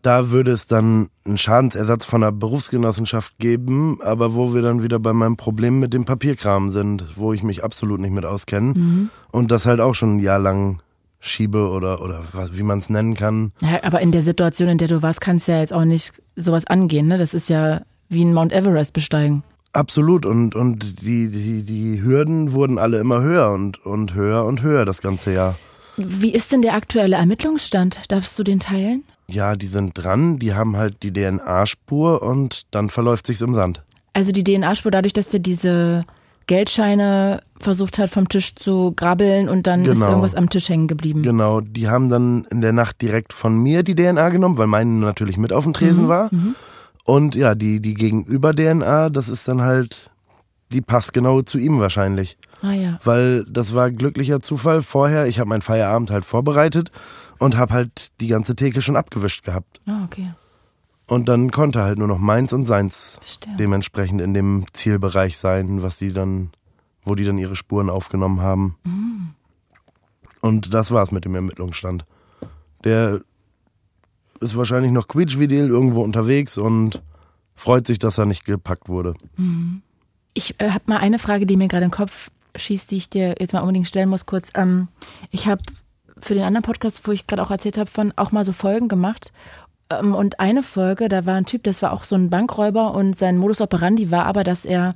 Da würde es dann einen Schadensersatz von der Berufsgenossenschaft geben, aber wo wir dann wieder bei meinem Problem mit dem Papierkram sind, wo ich mich absolut nicht mit auskenne Mhm. und das halt auch schon ein Jahr lang schiebe oder, oder wie man es nennen kann. Ja, aber in der Situation, in der du warst, kannst du ja jetzt auch nicht sowas angehen. Ne? Das ist ja wie ein Mount Everest besteigen. Absolut und, und die, die, die Hürden wurden alle immer höher und, und höher und höher das ganze Jahr. Wie ist denn der aktuelle Ermittlungsstand? Darfst du den teilen? Ja, die sind dran, die haben halt die DNA-Spur und dann verläuft sich's im Sand. Also die DNA-Spur, dadurch, dass der diese Geldscheine versucht hat vom Tisch zu grabbeln und dann ist Genau. irgendwas am Tisch hängen geblieben. Genau, die haben dann in der Nacht direkt von mir die DNA genommen, weil meine natürlich mit auf dem Tresen war. Und ja, die, die Gegenüber-DNA, das ist dann halt, die passt genau zu ihm wahrscheinlich. Ah ja. Weil das war glücklicher Zufall vorher. Ich habe meinen Feierabend halt vorbereitet und habe halt die ganze Theke schon abgewischt gehabt. Ah, okay. Und dann konnte halt nur noch meins und seins Verstehe. dementsprechend in dem Zielbereich sein, was die dann, wo die dann ihre Spuren aufgenommen haben. Und das war's mit dem Ermittlungsstand. Der ist wahrscheinlich noch quietschvidel irgendwo unterwegs und freut sich, dass er nicht gepackt wurde. Ich äh, habe mal eine Frage, die mir gerade im Kopf schießt, die ich dir jetzt mal unbedingt stellen muss, kurz. Ähm, ich habe für den anderen Podcast, wo ich gerade auch erzählt habe, von auch mal so Folgen gemacht. Ähm, und eine Folge, da war ein Typ, das war auch so ein Bankräuber und sein Modus operandi war aber, dass er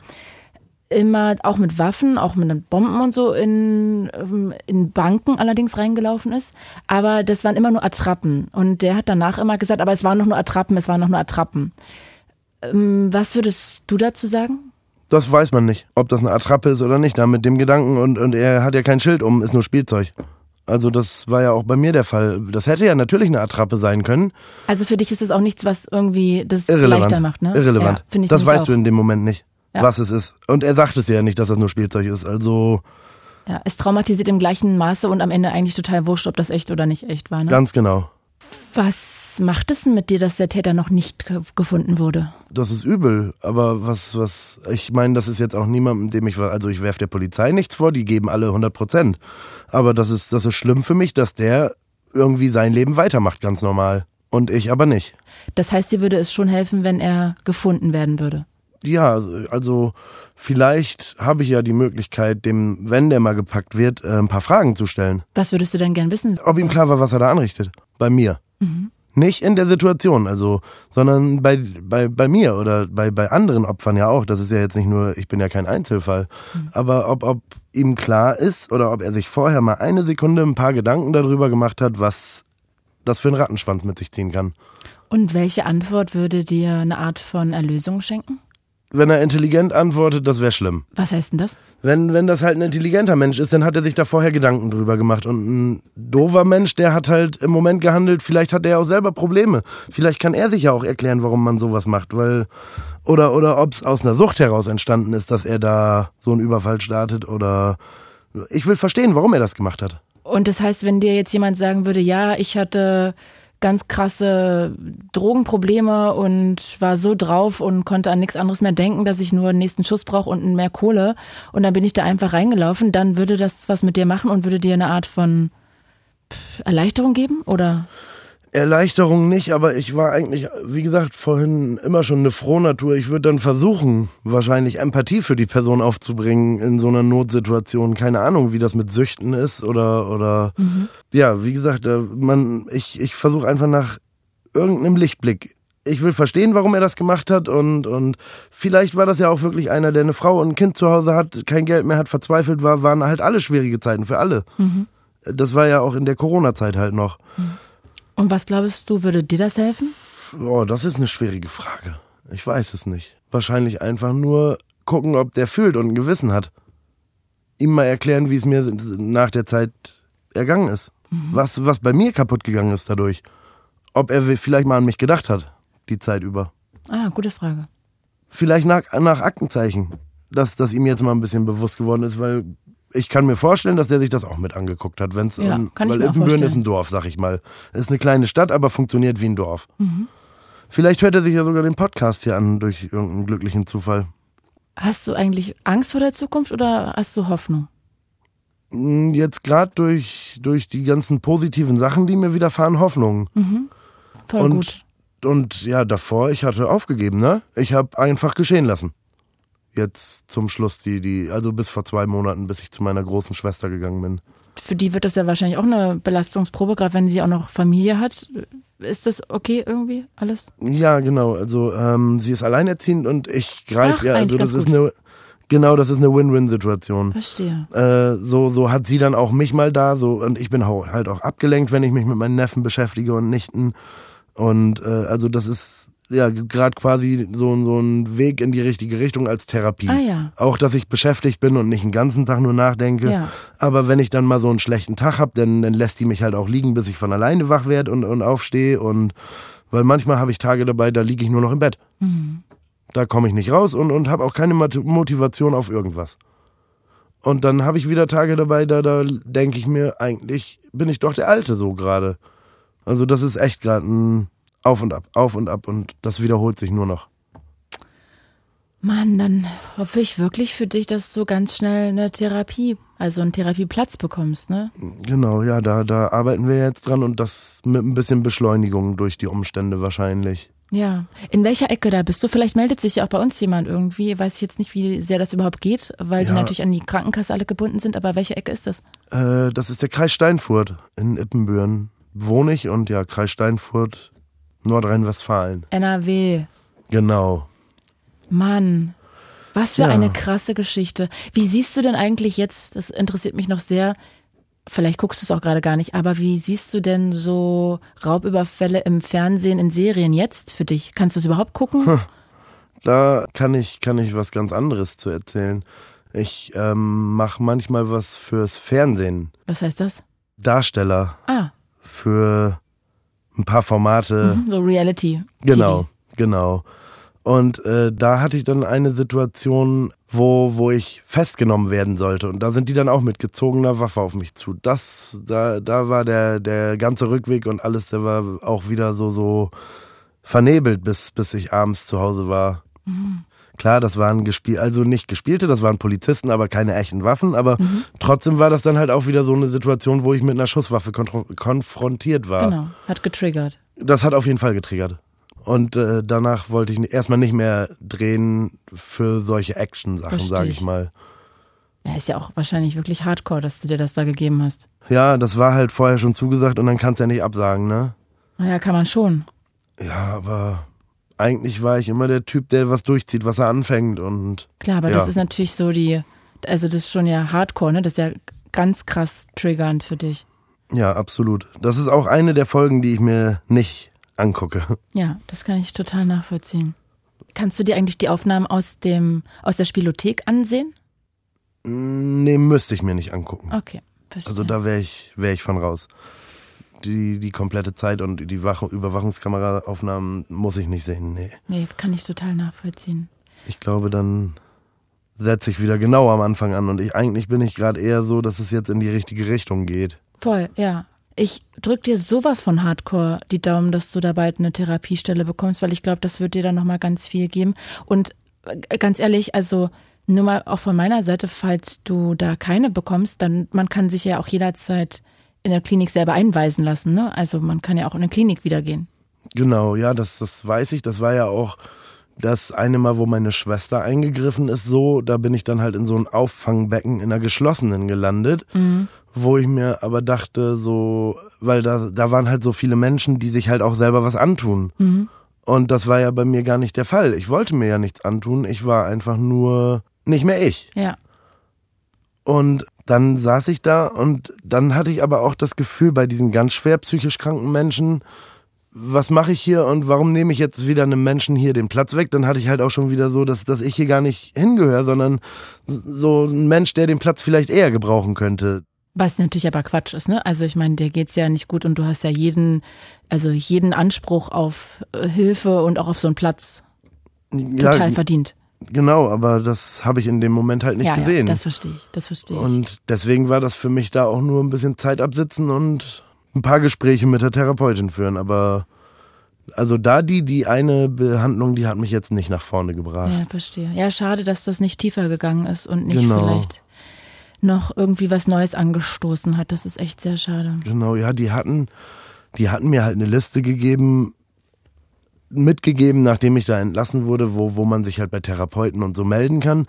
immer auch mit Waffen, auch mit Bomben und so in, ähm, in Banken allerdings reingelaufen ist. Aber das waren immer nur Attrappen. Und der hat danach immer gesagt, aber es waren noch nur Attrappen, es waren noch nur Attrappen. Ähm, was würdest du dazu sagen? Das weiß man nicht, ob das eine Attrappe ist oder nicht. Da mit dem Gedanken und, und er hat ja kein Schild um, ist nur Spielzeug. Also das war ja auch bei mir der Fall. Das hätte ja natürlich eine Attrappe sein können. Also für dich ist es auch nichts, was irgendwie das Irrelevant. leichter macht, ne? Irrelevant. Ja, das weißt auch. du in dem Moment nicht, Ja. was es ist. Und er sagt es ja nicht, dass das nur Spielzeug ist. Also Ja, es traumatisiert im gleichen Maße und am Ende eigentlich total wurscht, ob das echt oder nicht echt war, ne? ganz genau. Was macht es denn mit dir, dass der Täter noch nicht ge gefunden wurde? Das ist übel, aber was, was, ich meine, das ist jetzt auch niemandem, dem ich war, also ich werfe der Polizei nichts vor, die geben alle 100 Prozent. Aber das ist, das ist schlimm für mich, dass der irgendwie sein Leben weitermacht, ganz normal. Und ich aber nicht. Das heißt, dir würde es schon helfen, wenn er gefunden werden würde. Ja, also vielleicht habe ich ja die Möglichkeit, dem, wenn der mal gepackt wird, äh, ein paar Fragen zu stellen. Was würdest du denn gern wissen? Ob ihm klar war, was er da anrichtet. Bei mir. Nicht in der Situation, also, sondern bei, bei, bei mir oder bei, bei anderen Opfern ja auch. Das ist ja jetzt nicht nur, ich bin ja kein Einzelfall. Aber ob, ob ihm klar ist oder ob er sich vorher mal eine Sekunde ein paar Gedanken darüber gemacht hat, was das für einen Rattenschwanz mit sich ziehen kann. Und welche Antwort würde dir eine Art von Erlösung schenken? Wenn er intelligent antwortet, das wäre schlimm. Was heißt denn das? Wenn, wenn das halt ein intelligenter Mensch ist, dann hat er sich da vorher Gedanken drüber gemacht. Und ein doofer Mensch, der hat halt im Moment gehandelt, vielleicht hat er auch selber Probleme. Vielleicht kann er sich ja auch erklären, warum man sowas macht, weil. Oder, oder ob es aus einer Sucht heraus entstanden ist, dass er da so einen Überfall startet oder. Ich will verstehen, warum er das gemacht hat. Und das heißt, wenn dir jetzt jemand sagen würde, ja, ich hatte ganz krasse Drogenprobleme und war so drauf und konnte an nichts anderes mehr denken, dass ich nur einen nächsten Schuss brauche und mehr Kohle. Und dann bin ich da einfach reingelaufen, dann würde das was mit dir machen und würde dir eine Art von Erleichterung geben oder Erleichterung nicht, aber ich war eigentlich, wie gesagt, vorhin immer schon eine Frohnatur. Ich würde dann versuchen, wahrscheinlich Empathie für die Person aufzubringen in so einer Notsituation. Keine Ahnung, wie das mit Süchten ist oder, oder, ja, wie gesagt, äh, man, ich, ich versuche einfach nach irgendeinem Lichtblick. Ich will verstehen, warum er das gemacht hat und, und vielleicht war das ja auch wirklich einer, der eine Frau und ein Kind zu Hause hat, kein Geld mehr hat, verzweifelt war, waren halt alle schwierige Zeiten für alle. Das war ja auch in der Corona-Zeit halt noch. Und was glaubst du, würde dir das helfen? Oh, das ist eine schwierige Frage. Ich weiß es nicht. Wahrscheinlich einfach nur gucken, ob der fühlt und ein Gewissen hat. Ihm mal erklären, wie es mir nach der Zeit ergangen ist. Was, was bei mir kaputt gegangen ist dadurch. Ob er vielleicht mal an mich gedacht hat, die Zeit über. Ah, gute Frage. Vielleicht nach, nach Aktenzeichen, dass das ihm jetzt mal ein bisschen bewusst geworden ist, weil ich kann mir vorstellen, dass der sich das auch mit angeguckt hat, wenn's Ja, um, weil Ippenbüren ist ein Dorf, sag ich mal. Ist eine kleine Stadt, aber funktioniert wie ein Dorf. Mhm. Vielleicht hört er sich ja sogar den Podcast hier an durch irgendeinen glücklichen Zufall. Hast du eigentlich Angst vor der Zukunft oder hast du Hoffnung? Hm, Jetzt gerade durch, durch die ganzen positiven Sachen, die mir widerfahren, Hoffnung. Voll und, gut. und ja, davor, ich hatte aufgegeben, ne? Ich habe einfach geschehen lassen. Jetzt zum Schluss die, die, also bis vor zwei Monaten, bis ich zu meiner großen Schwester gegangen bin. Für die wird das ja wahrscheinlich auch eine Belastungsprobe, gerade wenn sie auch noch Familie hat. Ist das okay irgendwie alles? Ja, genau. Also ähm, sie ist alleinerziehend und ich greife ja. Also das ist eine, genau, das ist eine Win-Win-Situation. Verstehe. Äh, so, so hat sie dann auch mich mal da, so und ich bin halt auch abgelenkt, wenn ich mich mit meinen Neffen beschäftige und Nichten. Und äh, also das ist ja gerade quasi so, so ein Weg in die richtige Richtung als Therapie. Ah ja. Auch, dass ich beschäftigt bin und nicht den ganzen Tag nur nachdenke. Ja. Aber wenn ich dann mal so einen schlechten Tag habe, dann, dann lässt die mich halt auch liegen, bis ich von alleine wach werde und, und aufstehe. Und weil manchmal habe ich Tage dabei, da liege ich nur noch im Bett. Da komme ich nicht raus und, und habe auch keine Mot- Motivation auf irgendwas. Und dann habe ich wieder Tage dabei, da, da denke ich mir, eigentlich bin ich doch der Alte so gerade. Also das ist echt gerade ein Auf und Ab, Auf und Ab und das wiederholt sich nur noch. Mann, dann hoffe ich wirklich für dich, dass du ganz schnell eine Therapie, also einen Therapieplatz bekommst, ne? Genau, ja, da, da arbeiten wir jetzt dran und das mit ein bisschen Beschleunigung durch die Umstände wahrscheinlich. Ja. In welcher Ecke da bist du? Vielleicht meldet sich ja auch bei uns jemand irgendwie. Weiß ich jetzt nicht, wie sehr das überhaupt geht, weil die Ja. natürlich an die Krankenkasse alle gebunden sind, aber welche Ecke ist das? Äh, das ist der Kreis Steinfurt in Ippenbüren. Wohne ich und ja, Kreis Steinfurt, Nordrhein-Westfalen. NRW. Genau. Mann, was für Ja. eine krasse Geschichte. Wie siehst du denn eigentlich jetzt, das interessiert mich noch sehr, vielleicht guckst du es auch gerade gar nicht, aber wie siehst du denn so Raubüberfälle im Fernsehen, in Serien jetzt für dich? Kannst du es überhaupt gucken? [laughs] da kann ich, kann ich was ganz anderes zu erzählen. Ich ähm, mache manchmal was fürs Fernsehen. Was heißt das? Darsteller. Ah. Für ein paar Formate. Mhm, so Reality. Genau, genau. Und äh, da hatte ich dann eine Situation, wo, wo ich festgenommen werden sollte. Und da sind die dann auch mit gezogener Waffe auf mich zu. Das, da, da war der, der ganze Rückweg und alles, der war auch wieder so, so vernebelt, bis, bis ich abends zu Hause war. Mhm. Klar, das waren gespielt, also nicht gespielte, das waren Polizisten, aber keine echten Waffen. Aber mhm. trotzdem war das dann halt auch wieder so eine Situation, wo ich mit einer Schusswaffe konfrontiert war. Genau, hat getriggert. Das hat auf jeden Fall getriggert. Und äh, danach wollte ich erstmal nicht mehr drehen für solche Action-Sachen, sage ich mal. Ja, ist ja auch wahrscheinlich wirklich hardcore, dass du dir das da gegeben hast. Ja, das war halt vorher schon zugesagt und dann kannst du ja nicht absagen, ne? Naja, kann man schon. Ja, aber eigentlich war ich immer der Typ, der was durchzieht, was er anfängt und. Klar, aber ja. das ist natürlich so die, also das ist schon ja hardcore, ne? Das ist ja ganz krass triggernd für dich. Ja, absolut. Das ist auch eine der Folgen, die ich mir nicht angucke. [laughs] Ja, das kann ich total nachvollziehen. Kannst du dir eigentlich die Aufnahmen aus dem aus der Spielothek ansehen? Nee, müsste ich mir nicht angucken. Okay, verstehe. Also da wäre ich, wär ich von raus. Die, die komplette Zeit und die Wach Überwachungskameraaufnahmen muss ich nicht sehen, nee. Nee, kann ich total nachvollziehen. Ich glaube, dann setze ich wieder genau am Anfang an und ich eigentlich bin ich gerade eher so, dass es jetzt in die richtige Richtung geht. Voll, ja. Ich drück dir sowas von Hardcore die Daumen, dass du da bald eine Therapiestelle bekommst, weil ich glaube, das wird dir dann nochmal ganz viel geben. Und äh, ganz ehrlich, also nur mal auch von meiner Seite, falls du da keine bekommst, dann man kann sich ja auch jederzeit in der Klinik selber einweisen lassen. Ne? Also man kann ja auch in eine Klinik wieder gehen. Genau, ja, das, das weiß ich. Das war ja auch das eine Mal, wo meine Schwester eingegriffen ist, so, da bin ich dann halt in so ein Auffangbecken in einer geschlossenen gelandet, mhm. wo ich mir aber dachte, so, weil da, da waren halt so viele Menschen, die sich halt auch selber was antun. Mhm. Und das war ja bei mir gar nicht der Fall. Ich wollte mir ja nichts antun, ich war einfach nur nicht mehr ich. Ja. Und dann saß ich da und dann hatte ich aber auch das Gefühl bei diesen ganz schwer psychisch kranken Menschen, was mache ich hier und warum nehme ich jetzt wieder einem Menschen hier den Platz weg? Dann hatte ich halt auch schon wieder so, dass, dass ich hier gar nicht hingehöre, sondern so ein Mensch, der den Platz vielleicht eher gebrauchen könnte. Was natürlich aber Quatsch ist, ne? Also ich meine, dir geht's ja nicht gut und du hast ja jeden, also jeden Anspruch auf äh, Hilfe und auch auf so einen Platz total ja, verdient. Genau, aber das habe ich in dem Moment halt nicht ja, gesehen. Ja, das verstehe ich, das verstehe ich. Und deswegen war das für mich da auch nur ein bisschen Zeit absitzen und ein paar Gespräche mit der Therapeutin führen, aber also da die, die eine Behandlung, die hat mich jetzt nicht nach vorne gebracht. Ja, verstehe. Ja, schade, dass das nicht tiefer gegangen ist und nicht genau. vielleicht noch irgendwie was Neues angestoßen hat. Das ist echt sehr schade. Genau, ja, die hatten, die hatten mir halt eine Liste gegeben, mitgegeben, nachdem ich da entlassen wurde, wo, wo man sich halt bei Therapeuten und so melden kann.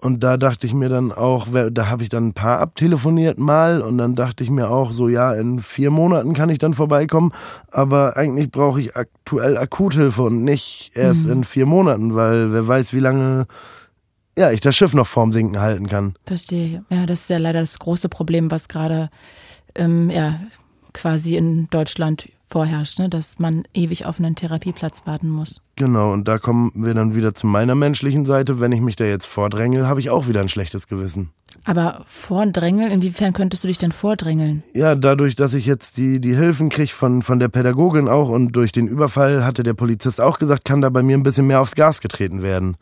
Und da dachte ich mir dann auch, da habe ich dann ein paar abtelefoniert mal und dann dachte ich mir auch so, ja, in vier Monaten kann ich dann vorbeikommen, aber eigentlich brauche ich aktuell Akuthilfe und nicht erst mhm. in vier Monaten, weil wer weiß, wie lange ja, ich das Schiff noch vorm Sinken halten kann. Verstehe. Ja, das ist ja leider das große Problem, was gerade ähm, ja, quasi in Deutschland vorherrscht, ne? dass man ewig auf einen Therapieplatz warten muss. Genau, und da kommen wir dann wieder zu meiner menschlichen Seite. Wenn ich mich da jetzt vordrängel, habe ich auch wieder ein schlechtes Gewissen. Aber vordrängeln, inwiefern könntest du dich denn vordrängeln? Ja, dadurch, dass ich jetzt die, die Hilfen kriege von, von der Pädagogin auch und durch den Überfall hatte der Polizist auch gesagt, kann da bei mir ein bisschen mehr aufs Gas getreten werden.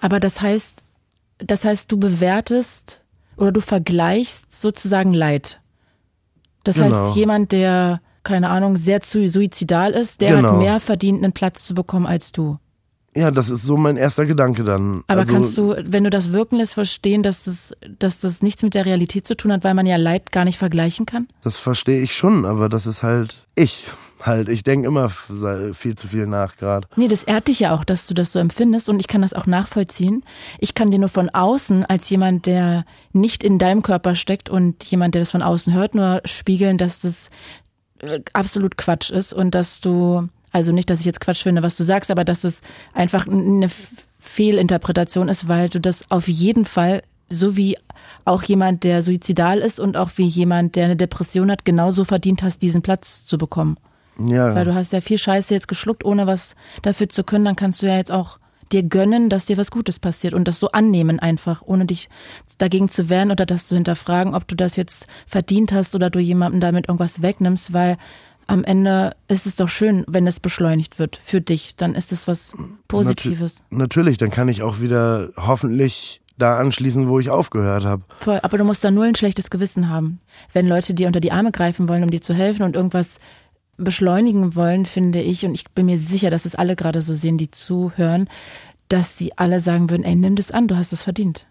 Aber das heißt, das heißt, du bewertest oder du vergleichst sozusagen Leid. Das genau. heißt, jemand, der keine Ahnung, sehr zu suizidal ist, der genau. hat mehr verdient, einen Platz zu bekommen als du. Ja, das ist so mein erster Gedanke dann. Aber also, kannst du, wenn du das wirken lässt, verstehen, dass das, dass das nichts mit der Realität zu tun hat, weil man ja Leid gar nicht vergleichen kann? Das verstehe ich schon, aber das ist halt ich. Halt, ich denke immer viel zu viel nach gerade. Nee, das ehrt dich ja auch, dass du das so empfindest und ich kann das auch nachvollziehen. Ich kann dir nur von außen, als jemand, der nicht in deinem Körper steckt und jemand, der das von außen hört, nur spiegeln, dass das absolut Quatsch ist und dass du, also nicht, dass ich jetzt Quatsch finde, was du sagst, aber dass es einfach eine Fehlinterpretation ist, weil du das auf jeden Fall, so wie auch jemand, der suizidal ist und auch wie jemand, der eine Depression hat, genauso verdient hast, diesen Platz zu bekommen. Ja. Weil du hast ja viel Scheiße jetzt geschluckt, ohne was dafür zu können, dann kannst du ja jetzt auch dir gönnen, dass dir was Gutes passiert und das so annehmen einfach, ohne dich dagegen zu wehren oder das zu hinterfragen, ob du das jetzt verdient hast oder du jemandem damit irgendwas wegnimmst, weil am Ende ist es doch schön, wenn es beschleunigt wird für dich. Dann ist es was Positives. Natu natürlich, dann kann ich auch wieder hoffentlich da anschließen, wo ich aufgehört habe. Voll, aber du musst da null ein schlechtes Gewissen haben. Wenn Leute dir unter die Arme greifen wollen, um dir zu helfen und irgendwas beschleunigen wollen, finde ich, und ich bin mir sicher, dass es alle gerade so sehen, die zuhören, dass sie alle sagen würden, ey, nimm das an, du hast es verdient.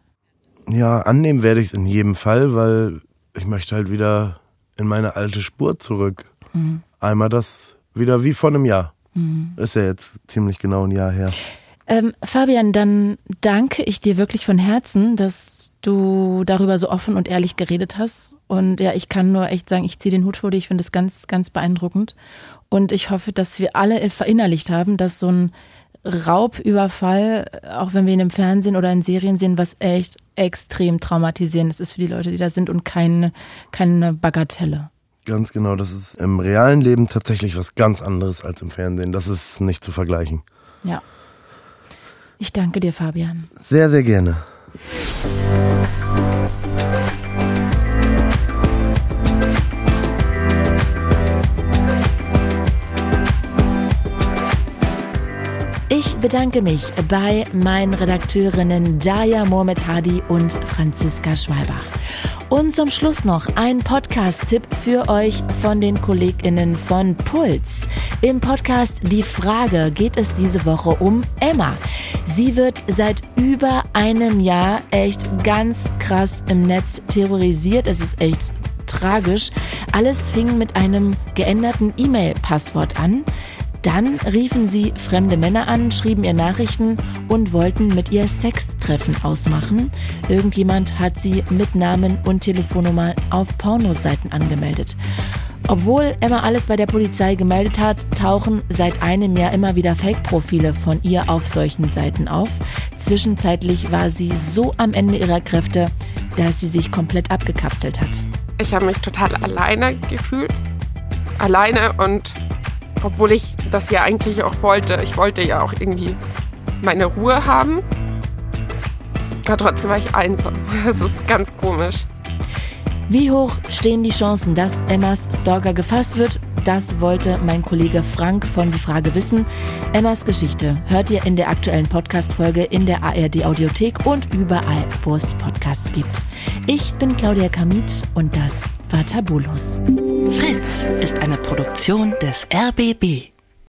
Ja, annehmen werde ich es in jedem Fall, weil ich möchte halt wieder in meine alte Spur zurück. Mhm. Einmal das wieder wie vor einem Jahr. Mhm. Ist ja jetzt ziemlich genau ein Jahr her. Ähm, Fabian, dann danke ich dir wirklich von Herzen, dass du darüber so offen und ehrlich geredet hast. Und ja, ich kann nur echt sagen, ich ziehe den Hut vor dir. Ich finde es ganz, ganz beeindruckend. Und ich hoffe, dass wir alle verinnerlicht haben, dass so ein Raubüberfall, auch wenn wir ihn im Fernsehen oder in Serien sehen, was echt extrem traumatisierend ist für die Leute, die da sind und keine, keine Bagatelle. Ganz genau, das ist im realen Leben tatsächlich was ganz anderes als im Fernsehen. Das ist nicht zu vergleichen. Ja. Ich danke dir, Fabian. Sehr, sehr gerne. you bedanke mich bei meinen Redakteurinnen Daya Mohamed Hadi und Franziska Schwalbach. Und zum Schluss noch ein Podcast-Tipp für euch von den KollegInnen von Puls. Im Podcast Die Frage geht es diese Woche um Emma. Sie wird seit über einem Jahr echt ganz krass im Netz terrorisiert. Es ist echt tragisch. Alles fing mit einem geänderten E-Mail-Passwort an. Dann riefen sie fremde Männer an, schrieben ihr Nachrichten und wollten mit ihr Sextreffen ausmachen. Irgendjemand hat sie mit Namen und Telefonnummer auf Pornoseiten angemeldet. Obwohl Emma alles bei der Polizei gemeldet hat, tauchen seit einem Jahr immer wieder Fake-Profile von ihr auf solchen Seiten auf. Zwischenzeitlich war sie so am Ende ihrer Kräfte, dass sie sich komplett abgekapselt hat. Ich habe mich total alleine gefühlt. Alleine und obwohl ich das ja eigentlich auch wollte. Ich wollte ja auch irgendwie meine Ruhe haben. Aber trotzdem war ich einsam. [laughs] Das ist ganz komisch. Wie hoch stehen die Chancen, dass Emmas Stalker gefasst wird? Das wollte mein Kollege Frank von Die Frage wissen. Emmas Geschichte hört ihr in der aktuellen Podcast-Folge in der ARD Audiothek und überall, wo es Podcasts gibt. Ich bin Claudia Kamit und das war Tabulos. Fritz ist eine Produktion des RBB.